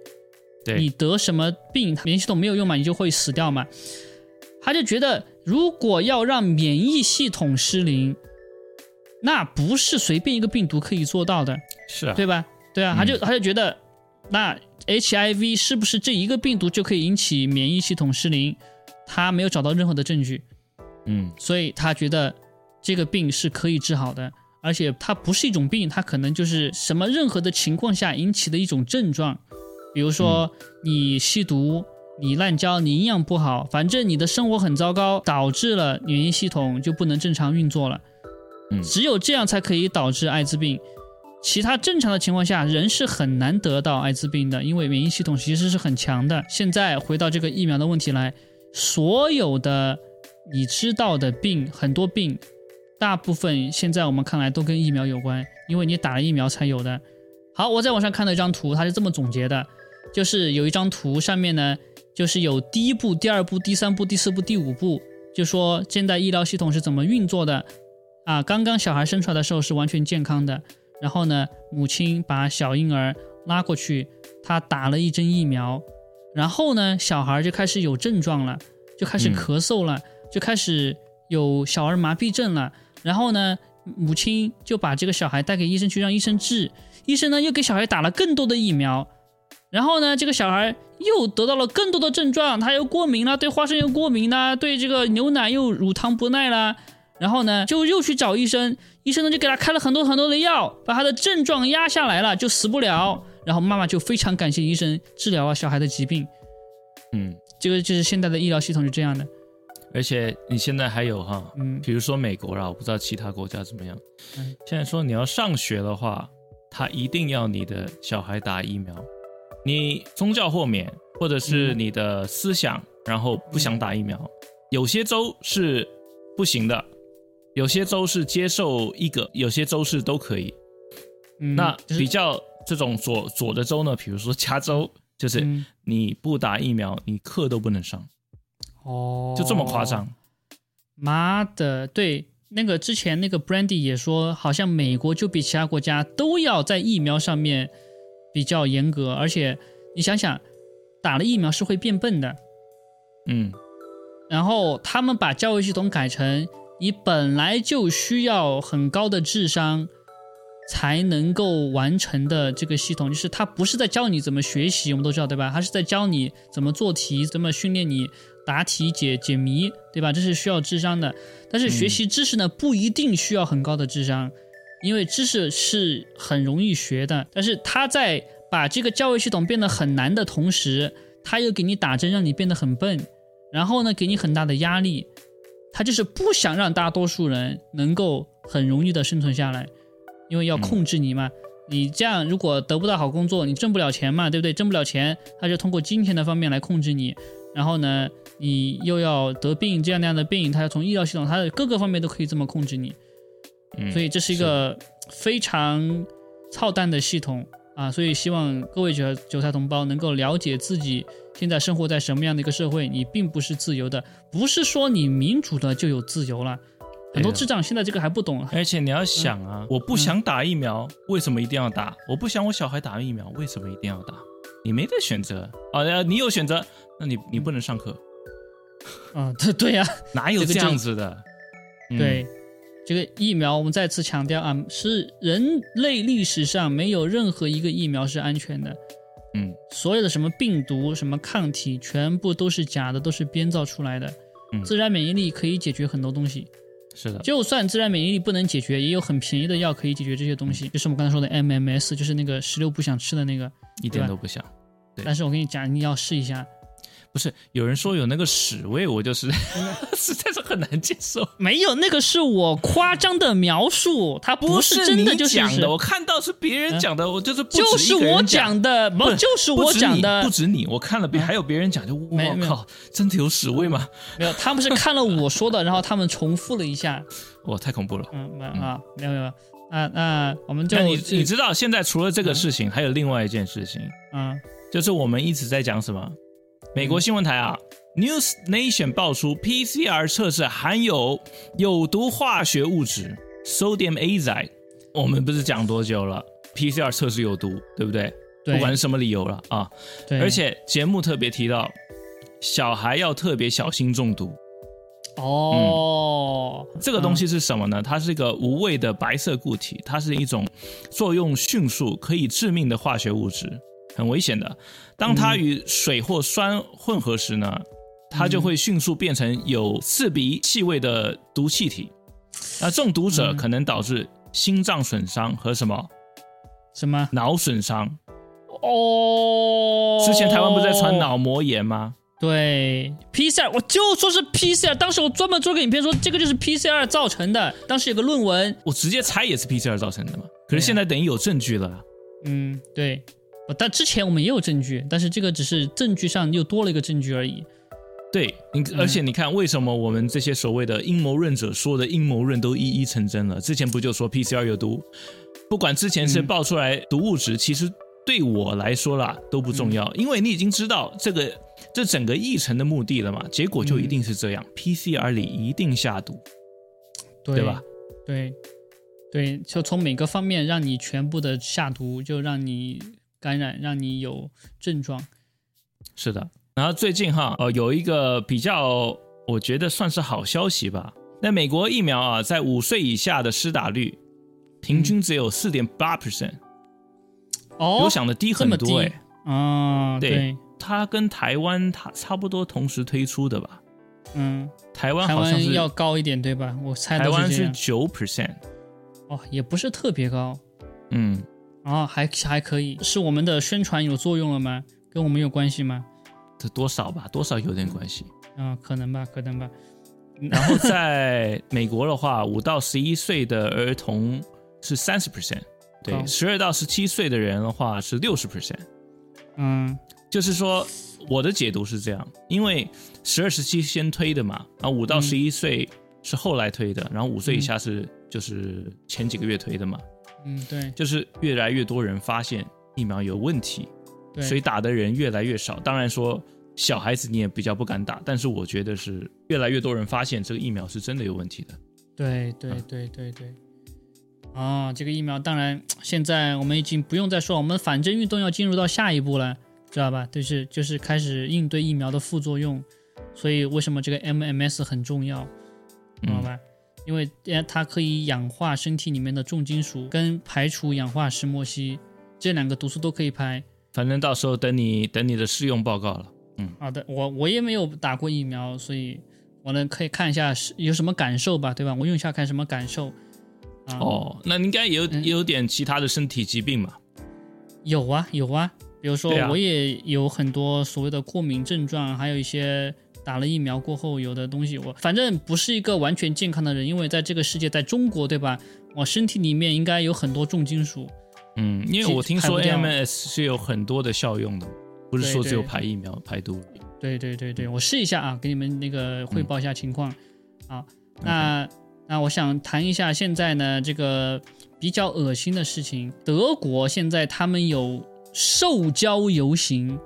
Speaker 2: 对
Speaker 1: 你得什么病，免疫系统没有用嘛，你就会死掉嘛。他就觉得，如果要让免疫系统失灵。那不是随便一个病毒可以做到的，
Speaker 2: 是啊，
Speaker 1: 对吧？对啊，他就他就觉得，那 HIV 是不是这一个病毒就可以引起免疫系统失灵？他没有找到任何的证据，
Speaker 2: 嗯，
Speaker 1: 所以他觉得这个病是可以治好的，而且它不是一种病，它可能就是什么任何的情况下引起的一种症状，比如说你吸毒，你滥交，你营养不好，反正你的生活很糟糕，导致了免疫系统就不能正常运作了。只有这样才可以导致艾滋病。其他正常的情况下，人是很难得到艾滋病的，因为免疫系统其实是很强的。现在回到这个疫苗的问题来，所有的你知道的病，很多病，大部分现在我们看来都跟疫苗有关，因为你打了疫苗才有的。好，我在网上看到一张图，它是这么总结的，就是有一张图上面呢。就是有第一步、第二步、第三步、第四步、第五步，就说现在医疗系统是怎么运作的啊？刚刚小孩生出来的时候是完全健康的，然后呢，母亲把小婴儿拉过去，他打了一针疫苗，然后呢，小孩就开始有症状了，就开始咳嗽了，就开始有小儿麻痹症了，然后呢，母亲就把这个小孩带给医生去让医生治，医生呢又给小孩打了更多的疫苗。然后呢，这个小孩又得到了更多的症状，他又过敏了，对花生又过敏了，对这个牛奶又乳糖不耐了。然后呢，就又去找医生，医生呢就给他开了很多很多的药，把他的症状压下来了，就死不了。然后妈妈就非常感谢医生治疗了小孩的疾病。
Speaker 2: 嗯，
Speaker 1: 这个就是现在的医疗系统是这样的。
Speaker 2: 而且你现在还有哈，
Speaker 1: 嗯，
Speaker 2: 比如说美国啦，我不知道其他国家怎么样。现在说你要上学的话，他一定要你的小孩打疫苗。你宗教豁免，或者是你的思想，然后不想打疫苗，有些州是不行的，有些州是接受一个，有些州是都可以。那比较这种左左的州呢，比如说加州，就是你不打疫苗，你课都不能上。
Speaker 1: 哦，
Speaker 2: 就这么夸张？
Speaker 1: 妈的，对，那个之前那个 Brandy 也说，好像美国就比其他国家都要在疫苗上面。比较严格，而且你想想，打了疫苗是会变笨的，
Speaker 2: 嗯，
Speaker 1: 然后他们把教育系统改成你本来就需要很高的智商才能够完成的这个系统，就是它不是在教你怎么学习，我们都知道对吧？它是在教你怎么做题，怎么训练你答题解解谜，对吧？这是需要智商的，但是学习知识呢，不一定需要很高的智商。因为知识是很容易学的，但是它在把这个教育系统变得很难的同时，它又给你打针让你变得很笨，然后呢给你很大的压力，他就是不想让大多数人能够很容易的生存下来，因为要控制你嘛。你这样如果得不到好工作，你挣不了钱嘛，对不对？挣不了钱，他就通过金钱的方面来控制你，然后呢，你又要得病这样那样的病，他要从医疗系统，他的各个方面都可以这么控制你。所以这是一个非常操蛋的系统啊！所以希望各位韭韭菜同胞能够了解自己现在生活在什么样的一个社会。你并不是自由的，不是说你民主的就有自由了。很多智障现在这个还不懂。
Speaker 2: 而且你要想啊，我不想打疫苗，为什么一定要打？我不想我小孩打疫苗，为什么一定要打？你没得选择啊！你有选择，那你你不能上课。
Speaker 1: 啊，对对呀，
Speaker 2: 哪有这样子的？
Speaker 1: 对。这个疫苗，我们再次强调啊，是人类历史上没有任何一个疫苗是安全的。
Speaker 2: 嗯，
Speaker 1: 所有的什么病毒、什么抗体，全部都是假的，都是编造出来的。
Speaker 2: 嗯，
Speaker 1: 自然免疫力可以解决很多东西。
Speaker 2: 是的，
Speaker 1: 就算自然免疫力不能解决，也有很便宜的药可以解决这些东西。就是我们刚才说的 MMS，就是那个石榴不想吃的那个，
Speaker 2: 一点都不想。
Speaker 1: 但是我跟你讲，你要试一下。
Speaker 2: 不是有人说有那个屎味，我就是 实在是很难接受。
Speaker 1: 没有那个是我夸张的描述，它不
Speaker 2: 是
Speaker 1: 真的，就是
Speaker 2: 讲的。我看到是别人讲的，我就是
Speaker 1: 就是我讲的，不就是我讲的，
Speaker 2: 不止你，我看了别还有别人讲，就我靠，真的有屎味吗？
Speaker 1: 没有，他们是看了我说的，然后他们重复了一下。
Speaker 2: 哇，太恐怖了。
Speaker 1: 嗯，没啊，没有没有啊那我们就
Speaker 2: 你你知道现在除了这个事情，还有另外一件事情，
Speaker 1: 嗯，
Speaker 2: 就是我们一直在讲什么？美国新闻台啊，News Nation 爆出 PCR 测试含有有毒化学物质 sodium azide。我们不是讲多久了？PCR 测试有毒，对不对？
Speaker 1: 对。
Speaker 2: 不管是什么理由了啊。
Speaker 1: 对。
Speaker 2: 而且节目特别提到，小孩要特别小心中毒。
Speaker 1: 哦。
Speaker 2: 这个东西是什么呢？它是一个无味的白色固体，它是一种作用迅速、可以致命的化学物质。很危险的，当它与水或酸混合时呢，它就会迅速变成有刺鼻气味的毒气体。那中毒者可能导致心脏损伤和什么？
Speaker 1: 什么？
Speaker 2: 脑损伤？
Speaker 1: 哦。
Speaker 2: 之前台湾不是在传脑膜炎吗？
Speaker 1: 对，PCR，我就说是 PCR。当时我专门做个影片说这个就是 PCR 造成的。当时有个论文，
Speaker 2: 我直接猜也是 PCR 造成的嘛。可是现在等于有证据了。
Speaker 1: 嗯，对。但之前我们也有证据，但是这个只是证据上又多了一个证据而已。
Speaker 2: 对，你而且你看，为什么我们这些所谓的阴谋论者说的阴谋论都一一成真了？之前不就说 PCR 有毒？不管之前是爆出来毒物质，其实对我来说啦都不重要，因为你已经知道这个这整个议程的目的了嘛，结果就一定是这样，PCR 里一定下毒，对吧？
Speaker 1: 对，对，就从每个方面让你全部的下毒，就让你感染，让你有症状。
Speaker 2: 是的。然后最近哈，呃，有一个比较，我觉得算是好消息吧。那美国疫苗啊，在五岁以下的施打率，平均只有四点八 percent，
Speaker 1: 哦，
Speaker 2: 比我想的低很多哎。
Speaker 1: 啊，对，
Speaker 2: 它跟台湾它差不多同时推出的吧？
Speaker 1: 嗯，
Speaker 2: 台湾好像是
Speaker 1: 要高一点对吧？我猜
Speaker 2: 台湾是九 percent，
Speaker 1: 哦，也不是特别高。
Speaker 2: 嗯，
Speaker 1: 啊，还还可以，是我们的宣传有作用了吗？跟我们有关系吗？
Speaker 2: 这多少吧，多少有点关系
Speaker 1: 啊，可能吧，可能吧。
Speaker 2: 然后在美国的话，五到十一岁的儿童是三十 percent，对，十二到十七岁的人的话是六十 percent。
Speaker 1: 嗯，
Speaker 2: 就是说我的解读是这样，因为十二十七先推的嘛，然后五到十一岁是后来推的，然后五岁以下是就是前几个月推的嘛。
Speaker 1: 嗯，对，
Speaker 2: 就是越来越多人发现疫苗有问题。所以打的人越来越少，当然说小孩子你也比较不敢打，但是我觉得是越来越多人发现这个疫苗是真的有问题的。
Speaker 1: 对对对对对，啊，这个疫苗当然现在我们已经不用再说，我们反正运动要进入到下一步了，知道吧？就是就是开始应对疫苗的副作用，所以为什么这个 MMS 很重要，知道吧？因为它可以氧化身体里面的重金属，跟排除氧化石墨烯这两个毒素都可以排。
Speaker 2: 反正到时候等你等你的试用报告了，嗯，
Speaker 1: 好的，我我也没有打过疫苗，所以我呢可以看一下是有什么感受吧，对吧？我用一下看什么感受。
Speaker 2: 哦，那应该有有点其他的身体疾病嘛？
Speaker 1: 有啊有啊，比如说我也有很多所谓的过敏症状，还有一些打了疫苗过后有的东西，我反正不是一个完全健康的人，因为在这个世界，在中国，对吧？我身体里面应该有很多重金属。
Speaker 2: 嗯，因为我听说 MS 是有很多的效用的，不是说只有排疫苗排毒。
Speaker 1: 对对对对，我试一下啊，给你们那个汇报一下情况。好，那那我想谈一下现在呢这个比较恶心的事情，德国现在他们有受教游行，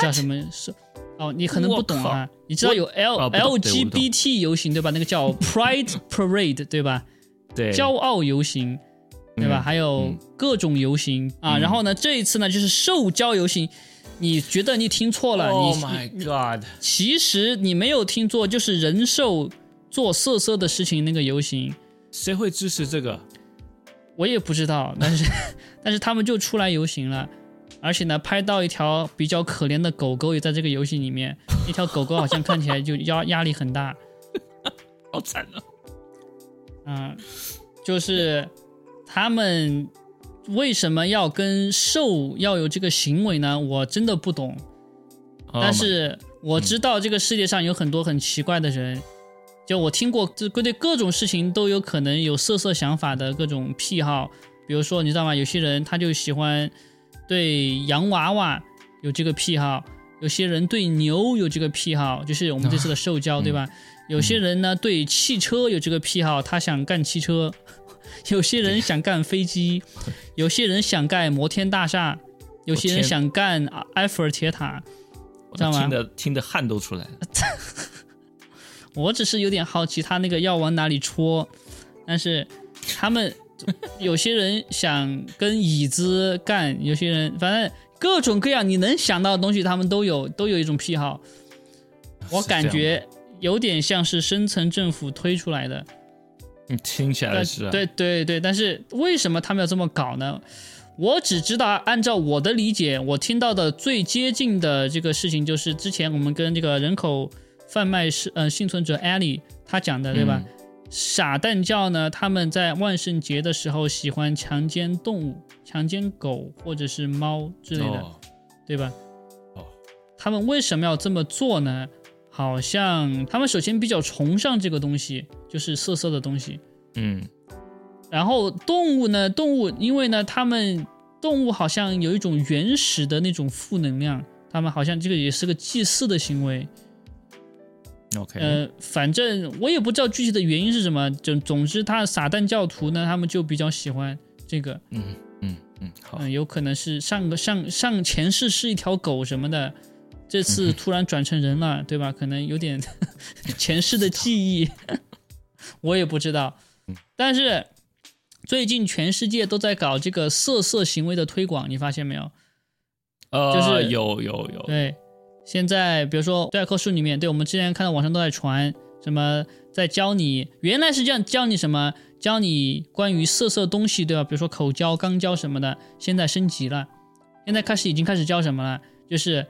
Speaker 1: 叫什么是？哦，你可能不懂啊，你知道有 L LGBT 游行对吧？那个叫 Pride Parade 对吧？
Speaker 2: 对，
Speaker 1: 骄傲游行。对吧？还有各种游行啊，然后呢，这一次呢就是受教游行。你觉得你听错了
Speaker 2: ？Oh my god！
Speaker 1: 其实你没有听错，就是人兽做色色的事情那个游行。
Speaker 2: 谁会支持这个？
Speaker 1: 我也不知道，但是 但是他们就出来游行了，而且呢，拍到一条比较可怜的狗狗也在这个游戏里面。一条狗狗好像看起来就压压力很大，
Speaker 2: 好惨啊！
Speaker 1: 嗯，就是。他们为什么要跟兽要有这个行为呢？我真的不懂。但是我知道这个世界上有很多很奇怪的人，就我听过，这对各种事情都有可能有色色想法的各种癖好。比如说，你知道吗？有些人他就喜欢对洋娃娃有这个癖好，有些人对牛有这个癖好，就是我们这次的兽交，对吧？有些人呢对汽车有这个癖好，他想干汽车。有些人想干飞机，有些人想盖摩天大厦，有些人想干埃菲尔铁塔，知道吗？
Speaker 2: 听得听得汗都出来了。
Speaker 1: 我只是有点好奇，他那个要往哪里戳？但是他们 有些人想跟椅子干，有些人反正各种各样你能想到的东西，他们都有，都有一种癖好。我感觉有点像是深层政府推出来的。
Speaker 2: 你听起来是
Speaker 1: 对对对，但是为什么他们要这么搞呢？我只知道，按照我的理解，我听到的最接近的这个事情，就是之前我们跟这个人口贩卖是呃幸存者艾莉他讲的，对吧？傻蛋教呢，他们在万圣节的时候喜欢强奸动物，强奸狗或者是猫之类的，对吧？哦他们为什么要这么做呢？好像他们首先比较崇尚这个东西，就是色色的东西。
Speaker 2: 嗯，
Speaker 1: 然后动物呢，动物因为呢，他们动物好像有一种原始的那种负能量，他们好像这个也是个祭祀的行为。
Speaker 2: OK，
Speaker 1: 呃，反正我也不知道具体的原因是什么，就总之他撒旦教徒呢，他们就比较喜欢这个。
Speaker 2: 嗯嗯嗯，好，
Speaker 1: 有可能是上个上上前世是一条狗什么的。这次突然转成人了，对吧？可能有点 前世的记忆，我也不知道。但是最近全世界都在搞这个色色行为的推广，你发现没有？
Speaker 2: 呃，
Speaker 1: 就是
Speaker 2: 有有有。
Speaker 1: 对，现在比如说教科书里面，对我们之前看到网上都在传什么，在教你原来是这样教你什么，教你关于色色东西，对吧？比如说口交、肛交什么的，现在升级了，现在开始已经开始教什么了，就是。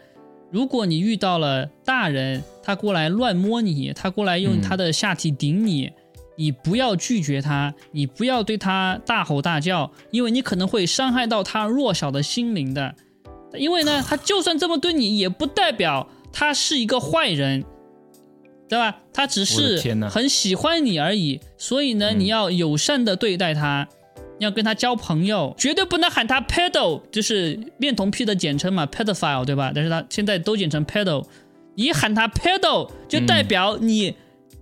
Speaker 1: 如果你遇到了大人，他过来乱摸你，他过来用他的下体顶你，你不要拒绝他，你不要对他大吼大叫，因为你可能会伤害到他弱小的心灵的。因为呢，他就算这么对你，也不代表他是一个坏人，对吧？他只是很喜欢你而已。所以呢，你要友善的对待他。要跟他交朋友，绝对不能喊他 pedo，就是恋童癖的简称嘛，pedophile，对吧？但是他现在都简称 pedo，你喊他 pedo 就代表你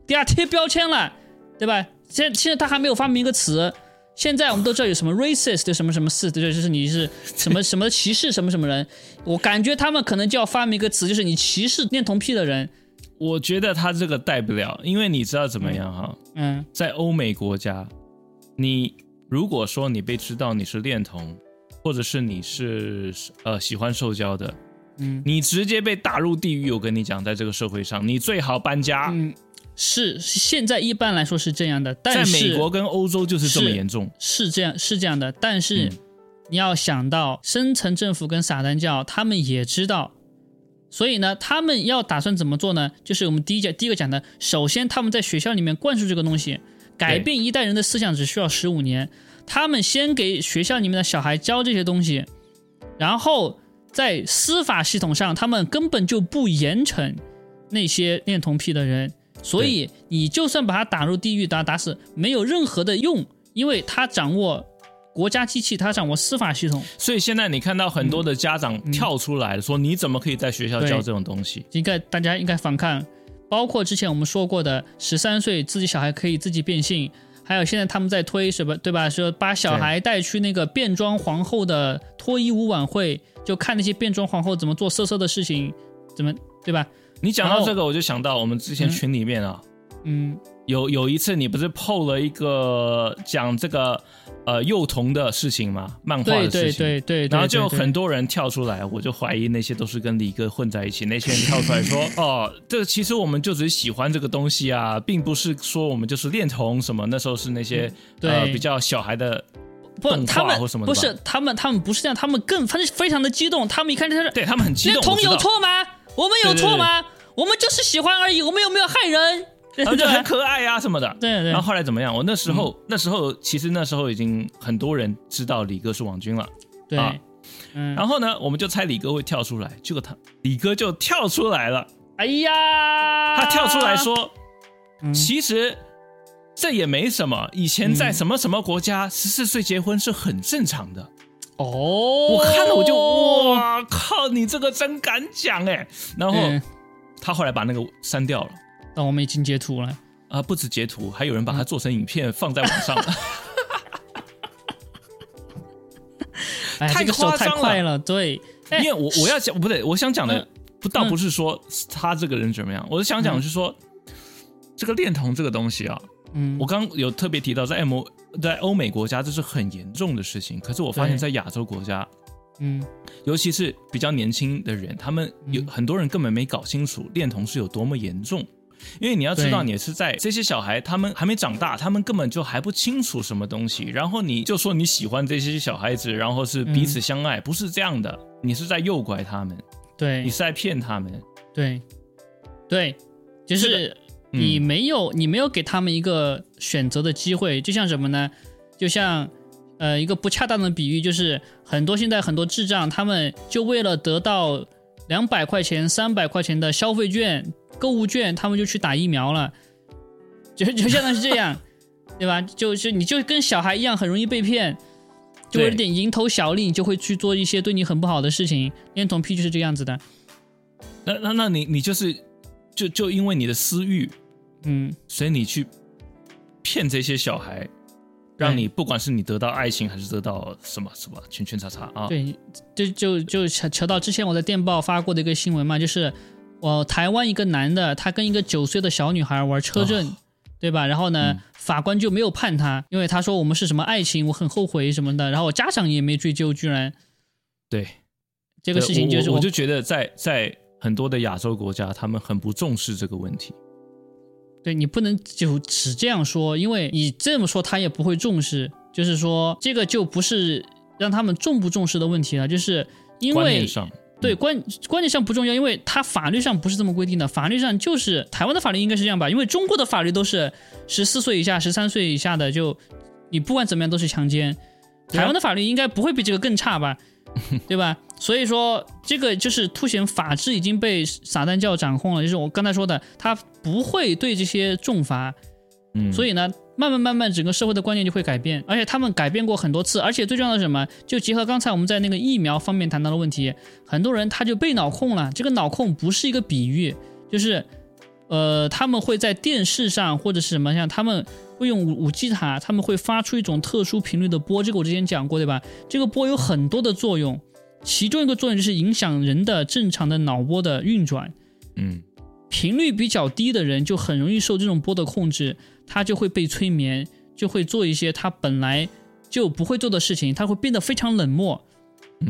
Speaker 1: 给他贴标签了，对吧？现现在他还没有发明一个词，现在我们都知道有什么 racist 什么什么事，对，就是你是什么什么歧视什么什么人，我感觉他们可能就要发明一个词，就是你歧视恋童癖的人。
Speaker 2: 我觉得他这个带不了，因为你知道怎么样哈？
Speaker 1: 嗯，
Speaker 2: 在欧美国家，你。如果说你被知道你是恋童，或者是你是呃喜欢受教的，
Speaker 1: 嗯，
Speaker 2: 你直接被打入地狱。我跟你讲，在这个社会上，你最好搬家。
Speaker 1: 嗯，是现在一般来说是这样的，但
Speaker 2: 是在美国跟欧洲就是这么严重，
Speaker 1: 是这样是这样的。但是你要想到，深层政府跟撒旦教他们也知道，所以呢，他们要打算怎么做呢？就是我们第一讲第一个讲的，首先他们在学校里面灌输这个东西，改变一代人的思想只需要十五年。他们先给学校里面的小孩教这些东西，然后在司法系统上，他们根本就不严惩那些恋童癖的人，所以你就算把他打入地狱打打死，没有任何的用，因为他掌握国家机器，他掌握司法系统。
Speaker 2: 所以现在你看到很多的家长跳出来说：“你怎么可以在学校教这种东西？”
Speaker 1: 应该大家应该反抗，包括之前我们说过的，十三岁自己小孩可以自己变性。还有现在他们在推什么，对吧？说把小孩带去那个变装皇后的脱衣舞晚会，就看那些变装皇后怎么做色色的事情，怎么对吧？
Speaker 2: 你讲到这个，我就想到我们之前群里面啊，
Speaker 1: 嗯，
Speaker 2: 有有一次你不是 PO 了一个讲这个。呃，幼童的事情嘛，漫画的事情，
Speaker 1: 对对对对，
Speaker 2: 然后就很多人跳出来，我就怀疑那些都是跟李哥混在一起。那些人跳出来说：“ 哦，这其实我们就只是喜欢这个东西啊，并不是说我们就是恋童什么。”那时候是那些呃比较小孩的动画或什么
Speaker 1: 的。不是他们，他们不是这样，他们更非非常的激动。他们一看就是
Speaker 2: 对他们很激动。
Speaker 1: 恋童有错吗？我们有错吗？我们就是喜欢而已，我们有没有害人？
Speaker 2: 然后 就很可爱呀什么的，
Speaker 1: 对对。
Speaker 2: 然后后来怎么样？我那时候那时候其实那时候已经很多人知道李哥是王军了，
Speaker 1: 对。
Speaker 2: 嗯。然后呢，我们就猜李哥会跳出来，结果他李哥就跳出来了。
Speaker 1: 哎呀，
Speaker 2: 他跳出来说，其实这也没什么。以前在什么什么国家，十四岁结婚是很正常的。
Speaker 1: 哦。
Speaker 2: 我看了我就哇靠，你这个真敢讲哎。然后他后来把那个删掉了。
Speaker 1: 但我们已经截图了
Speaker 2: 啊！不止截图，还有人把它做成影片放在网上了。
Speaker 1: 太夸张了，对。
Speaker 2: 因为我我要讲不对，我想讲的不倒不是说他这个人怎么样，我是想讲的是说这个恋童这个东西啊。
Speaker 1: 嗯，
Speaker 2: 我刚有特别提到，在 M 在欧美国家这是很严重的事情，可是我发现在亚洲国家，
Speaker 1: 嗯，
Speaker 2: 尤其是比较年轻的人，他们有很多人根本没搞清楚恋童是有多么严重。因为你要知道，你是在这些小孩，他们还没长大，他们根本就还不清楚什么东西。然后你就说你喜欢这些小孩子，然后是彼此相爱，不是这样的，你是在诱拐他们，
Speaker 1: 对。
Speaker 2: 你是在骗他们，
Speaker 1: 对，对，就是你没有你没有给他们一个选择的机会，就像什么呢？就像呃一个不恰当的比喻，就是很多现在很多智障，他们就为了得到两百块钱、三百块钱的消费券、购物券，他们就去打疫苗了，就就相当于是这样，对吧？就是你就跟小孩一样，很容易被骗，就有点蝇头小利，你就会去做一些对你很不好的事情。恋童癖就是这样子的。
Speaker 2: 那那那你你就是就就因为你的私欲，
Speaker 1: 嗯，
Speaker 2: 所以你去骗这些小孩。让你不管是你得到爱情还是得到什么什么圈圈叉叉啊？
Speaker 1: 对，就就就扯扯到之前我在电报发过的一个新闻嘛，就是我台湾一个男的，他跟一个九岁的小女孩玩车震，对吧？然后呢，法官就没有判他，因为他说我们是什么爱情，我很后悔什么的。然后我家长也没追究，居然
Speaker 2: 对
Speaker 1: 这个事情就是
Speaker 2: 我就觉得在在很多的亚洲国家，他们很不重视这个问题。
Speaker 1: 对你不能就只这样说，因为你这么说他也不会重视。就是说，这个就不是让他们重不重视的问题了，就是因为对观观念上不重要，因为他法律上不是这么规定的。法律上就是台湾的法律应该是这样吧？因为中国的法律都是十四岁以下、十三岁以下的，就你不管怎么样都是强奸。台湾的法律应该不会比这个更差吧？对吧？所以说，这个就是凸显法治已经被撒旦教掌控了。就是我刚才说的，他不会对这些重罚。
Speaker 2: 嗯，
Speaker 1: 所以呢，慢慢慢慢，整个社会的观念就会改变。而且他们改变过很多次。而且最重要的是什么？就结合刚才我们在那个疫苗方面谈到的问题，很多人他就被脑控了。这个脑控不是一个比喻，就是，呃，他们会在电视上或者是什么，像他们会用五五 G 塔，他们会发出一种特殊频率的波。这个我之前讲过，对吧？这个波有很多的作用。其中一个作用就是影响人的正常的脑波的运转，
Speaker 2: 嗯，
Speaker 1: 频率比较低的人就很容易受这种波的控制，他就会被催眠，就会做一些他本来就不会做的事情，他会变得非常冷漠，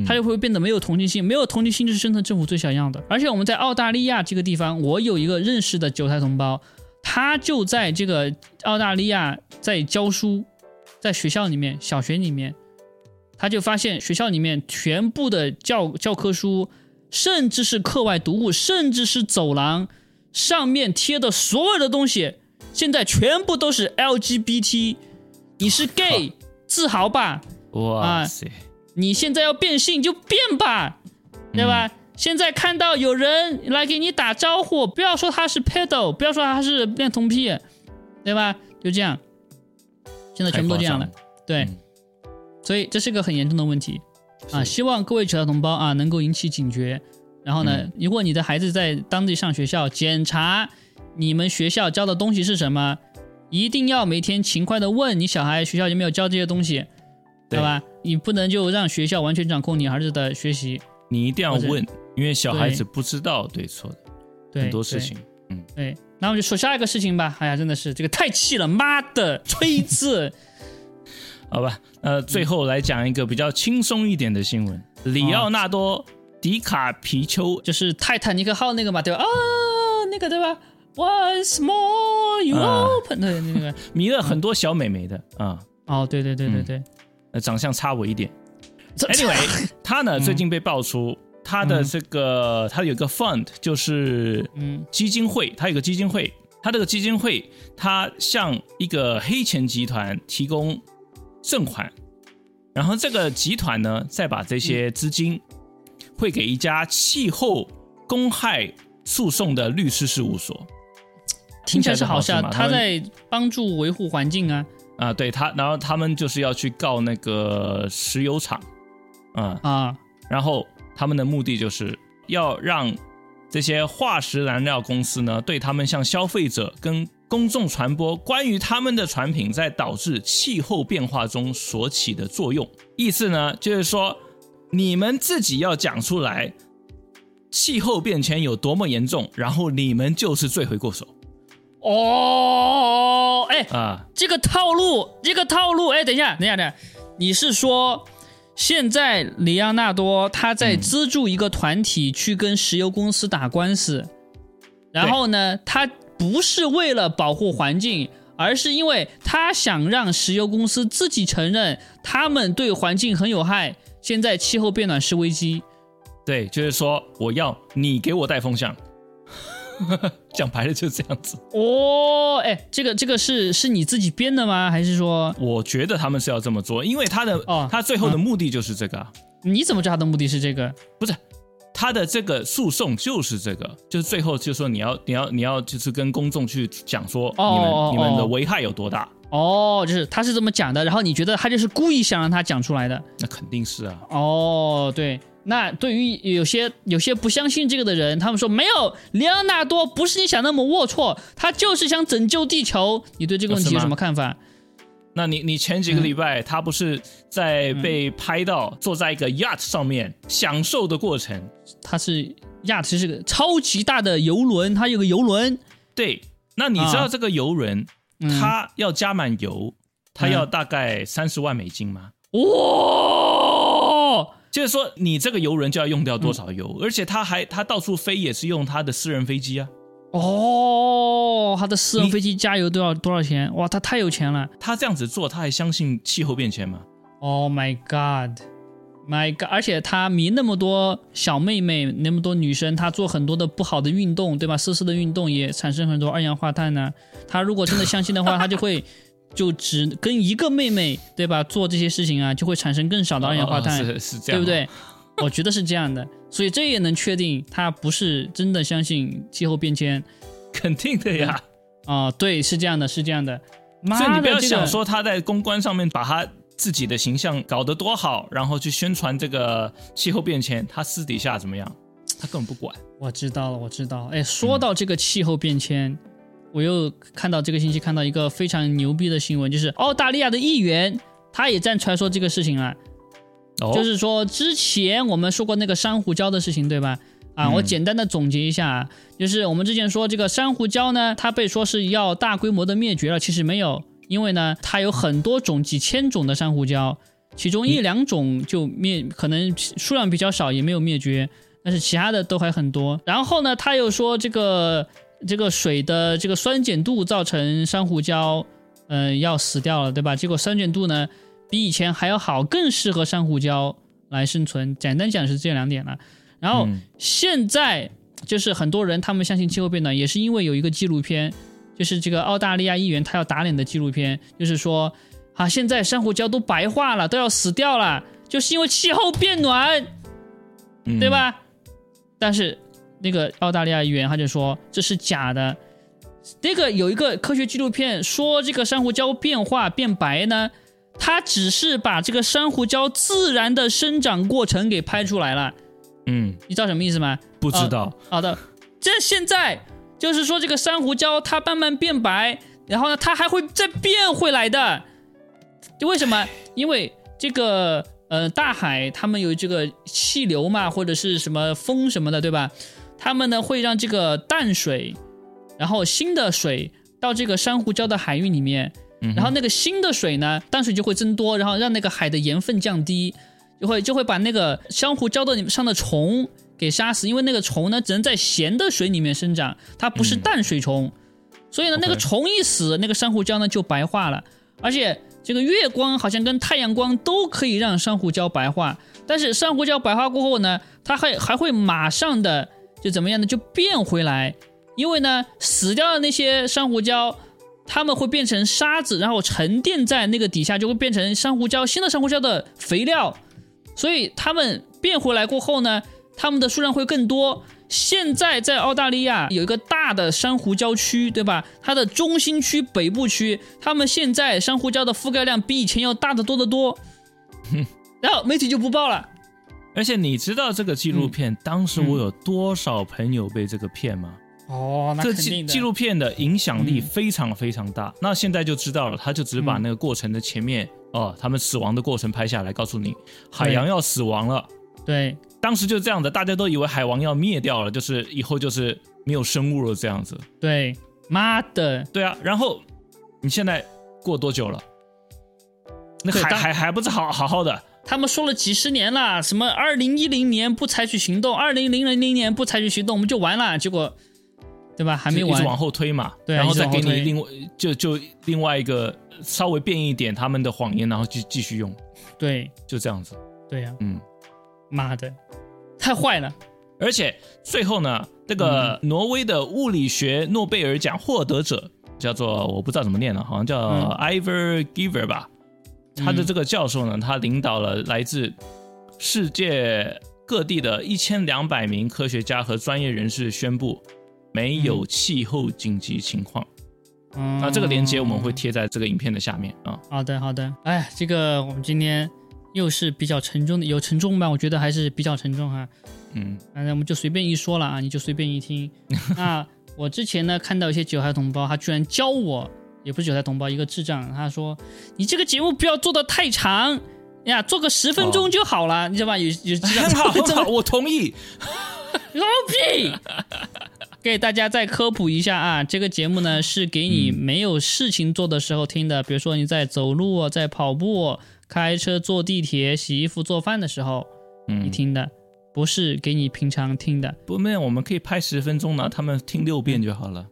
Speaker 1: 他就会变得没有同情心，没有同情心就是深层政府最想要的。而且我们在澳大利亚这个地方，我有一个认识的韭菜同胞，他就在这个澳大利亚在教书，在学校里面，小学里面。他就发现学校里面全部的教教科书，甚至是课外读物，甚至是走廊上面贴的所有的东西，现在全部都是 LGBT，你是 gay，自豪吧！
Speaker 2: 哇塞！
Speaker 1: 你现在要变性就变吧，对吧？现在看到有人来给你打招呼，不要说他是 pedo，不要说他是恋童癖，对吧？就这样，现在全部都这样了，对。所以这是个很严重的问题，啊，希望各位其他同胞啊能够引起警觉。然后呢，如果你的孩子在当地上学校，检查你们学校教的东西是什么，一定要每天勤快的问你小孩学校有没有教这些东西，对吧？你不能就让学校完全掌控你儿子的学习。
Speaker 2: 你一定要问，因为小孩子不知道对错
Speaker 1: 的
Speaker 2: 很多事情。
Speaker 1: 嗯，对。那我们就说下一个事情吧。哎呀，真的是这个太气了，妈的，锤子！
Speaker 2: 好吧，呃，最后来讲一个比较轻松一点的新闻：里奥纳多·迪卡皮丘，
Speaker 1: 就是泰坦尼克号那个嘛，对吧？啊，那个对吧？Once more you open，对那个
Speaker 2: 迷了很多小美眉的啊。
Speaker 1: 哦，对对对对对，
Speaker 2: 呃，长相差我一点。Anyway，他呢最近被爆出他的这个他有个 fund，就是嗯基金会，他有个基金会，他这个基金会他向一个黑钱集团提供。赠款，然后这个集团呢，再把这些资金会给一家气候公害诉讼的律师事务所。
Speaker 1: 听起来是好事啊，他在帮助维护环境啊。
Speaker 2: 啊，对他，然后他们就是要去告那个石油厂，啊
Speaker 1: 啊，
Speaker 2: 然后他们的目的就是要让这些化石燃料公司呢，对他们向消费者跟。公众传播关于他们的产品在导致气候变化中所起的作用，意思呢就是说，你们自己要讲出来，气候变迁有多么严重，然后你们就是罪魁祸首。
Speaker 1: 哦，哎
Speaker 2: 啊，
Speaker 1: 这个套路，这个套路，哎，等一下，等一下，等一下，你是说现在里昂纳多他在资助一个团体去跟石油公司打官司，然后呢，他。不是为了保护环境，而是因为他想让石油公司自己承认他们对环境很有害。现在气候变暖是危机，
Speaker 2: 对，就是说我要你给我带风向，讲白了就是这样子。
Speaker 1: 哦，哎，这个这个是是你自己编的吗？还是说？
Speaker 2: 我觉得他们是要这么做，因为他的哦，他最后的目的就是这个。
Speaker 1: 你怎么知道他的目的是这个？
Speaker 2: 不是，他的这个诉讼就是这个，就是最后就说你要你要你要就是跟公众去讲说你们你们的危害有多大。
Speaker 1: 哦，就是他是这么讲的，然后你觉得他就是故意想让他讲出来的？
Speaker 2: 那肯定是啊。
Speaker 1: 哦，对，那对于有些有些不相信这个的人，他们说没有，里昂纳多不是你想那么龌龊，他就是想拯救地球。你对这个问题有什么看法？
Speaker 2: 那你你前几个礼拜他不是在被拍到坐在一个 yacht 上面享受的过程？
Speaker 1: 他是 yacht 是个超级大的游轮，他有个游轮。
Speaker 2: 对，那你知道这个游轮？他要加满油，他要大概三十万美金吗？哇！就是说，你这个游轮就要用掉多少油？而且他还他到处飞也是用他的私人飞机啊。
Speaker 1: 哦，他的私人飞机加油都要多少钱？哇，他太有钱了。
Speaker 2: 他这样子做，他还相信气候变迁吗
Speaker 1: ？Oh my god！My God！而且他迷那么多小妹妹，那么多女生，他做很多的不好的运动，对吧？色色的运动也产生很多二氧化碳呢。他如果真的相信的话，他就会 就只跟一个妹妹，对吧？做这些事情啊，就会产生更少的二氧化碳，
Speaker 2: 是这样，
Speaker 1: 对不对？我觉得是这样的，所以这也能确定他不是真的相信气候变迁，
Speaker 2: 肯定的呀。
Speaker 1: 啊，对，是这样的，是这样的。
Speaker 2: 所以你不要想说他在公关上面把他。自己的形象搞得多好，然后去宣传这个气候变迁，他私底下怎么样？他根本不管。
Speaker 1: 我知道了，我知道。哎，说到这个气候变迁，我又看到这个信息看到一个非常牛逼的新闻，就是澳大利亚的议员他也站出来说这个事情啊，就是说之前我们说过那个珊瑚礁的事情，对吧？啊，我简单的总结一下，就是我们之前说这个珊瑚礁呢，它被说是要大规模的灭绝了，其实没有。因为呢，它有很多种、几千种的珊瑚礁，其中一两种就灭，可能数量比较少，也没有灭绝，但是其他的都还很多。然后呢，他又说这个这个水的这个酸碱度造成珊瑚礁，嗯，要死掉了，对吧？结果酸碱度呢比以前还要好，更适合珊瑚礁来生存。简单讲是这两点了。然后现在就是很多人他们相信气候变暖，也是因为有一个纪录片。就是这个澳大利亚议员他要打脸的纪录片，就是说，啊，现在珊瑚礁都白化了，都要死掉了，就是因为气候变暖，对吧？但是那个澳大利亚议员他就说这是假的。那个有一个科学纪录片说这个珊瑚礁变化变白呢，它只是把这个珊瑚礁自然的生长过程给拍出来了。嗯，你知道什么意思吗？
Speaker 2: 不知道。
Speaker 1: 好的，这现在。就是说，这个珊瑚礁它慢慢变白，然后呢，它还会再变回来的。为什么？因为这个呃，大海他们有这个气流嘛，或者是什么风什么的，对吧？他们呢会让这个淡水，然后新的水到这个珊瑚礁的海域里面，然后那个新的水呢，淡水就会增多，然后让那个海的盐分降低，就会就会把那个珊瑚礁的上的虫。给杀死，因为那个虫呢只能在咸的水里面生长，它不是淡水虫，所以呢那个虫一死，那个珊瑚礁呢就白化了。而且这个月光好像跟太阳光都可以让珊瑚礁白化，但是珊瑚礁白化过后呢，它还还会马上的就怎么样呢？就变回来，因为呢死掉的那些珊瑚礁，它们会变成沙子，然后沉淀在那个底下，就会变成珊瑚礁新的珊瑚礁的肥料，所以它们变回来过后呢。它们的数量会更多。现在在澳大利亚有一个大的珊瑚礁区，对吧？它的中心区、北部区，他们现在珊瑚礁的覆盖量比以前要大得多得多。然后媒体就不报了。
Speaker 2: 而且你知道这个纪录片当时我有多少朋友被这个骗吗？
Speaker 1: 哦，那
Speaker 2: 这纪纪录片的影响力非常非常大。那现在就知道了，他就只把那个过程的前面哦，他们死亡的过程拍下来，告诉你海洋要死亡了。
Speaker 1: 对。
Speaker 2: 当时就是这样的，大家都以为海王要灭掉了，就是以后就是没有生物了这样子。
Speaker 1: 对，妈的，
Speaker 2: 对啊。然后你现在过多久了？那还还还不是好好好的？
Speaker 1: 他们说了几十年了，什么二零一零年不采取行动，二零零零年不采取行动，我们就完了。结果，对吧？还没完，
Speaker 2: 一直往后推嘛。
Speaker 1: 对，
Speaker 2: 然后再给你另外就就另外一个稍微变一点他们的谎言，然后继继续用。
Speaker 1: 对，
Speaker 2: 就这样子。
Speaker 1: 对呀，嗯。妈的，太坏了！
Speaker 2: 而且最后呢，这个挪威的物理学诺贝尔奖获得者叫做我不知道怎么念了，好像叫 Iver Giver 吧。他的这个教授呢，他领导了来自世界各地的一千两百名科学家和专业人士宣布没有气候紧急情况。那这个链接我们会贴在这个影片的下面啊。
Speaker 1: 好的，好的。哎，这个我们今天又是比较沉重的，有沉重吧？我觉得还是比较沉重哈。嗯，那我们就随便一说了啊，你就随便一听。那我之前呢看到一些韭菜同胞，他居然教我，也不是韭菜同胞，一个智障，他说你这个节目不要做的太长呀，做个十分钟就好了，你知道吧？有有智障
Speaker 2: 很好，很好，我同意。
Speaker 1: 老屁！给大家再科普一下啊，这个节目呢是给你没有事情做的时候听的，比如说你在走路、在跑步、开车、坐地铁、洗衣服、做饭的时候，你听的，不是给你平常听的。
Speaker 2: 不，没有，我们可以拍十分钟呢，他们听六遍就好了。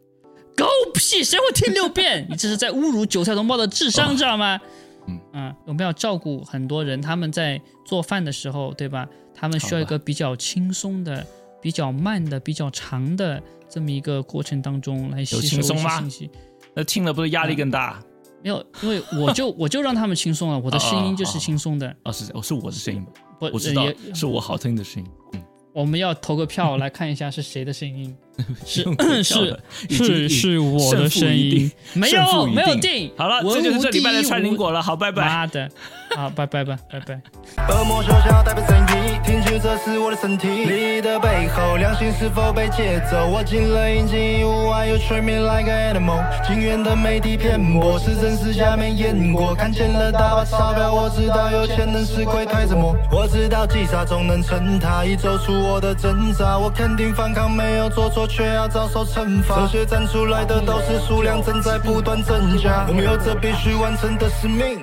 Speaker 1: 狗屁！谁会听六遍？你这是在侮辱韭菜同胞的智商，知道吗？嗯嗯，我们要照顾很多人，他们在做饭的时候，对吧？他们需要一个比较轻松的、比较慢的、比较长的。这么一个过程当中来吸收信息，
Speaker 2: 那听了不是压力更大？
Speaker 1: 没有，因为我就 我就让他们轻松了，我的声音就是轻松的。
Speaker 2: 哦，是哦，是我的声音不？我知道，是我好听的声音。嗯，
Speaker 1: 我们要投个票来看一下是谁的声音。是是是是我的声音，没有没有定。
Speaker 2: 好了，这就是这礼拜的串灵果了。好，拜拜。
Speaker 1: 妈的，好，拜拜吧，拜拜。
Speaker 3: 恶魔手下代表正义，听取这是我的身体。利益的背后，良心是否被劫走？我进了阴间，屋外又 treat me like an animal。警员的媒体骗我，是真是假没验过。看见了大把钞票，我知道有钱能使鬼推着磨。我知道击杀总能成他，已走出我的挣扎。我肯定反抗没有做错。却要遭受惩罚。这些站出来的都是数量正在不断增加。我们有着必须完成的使命。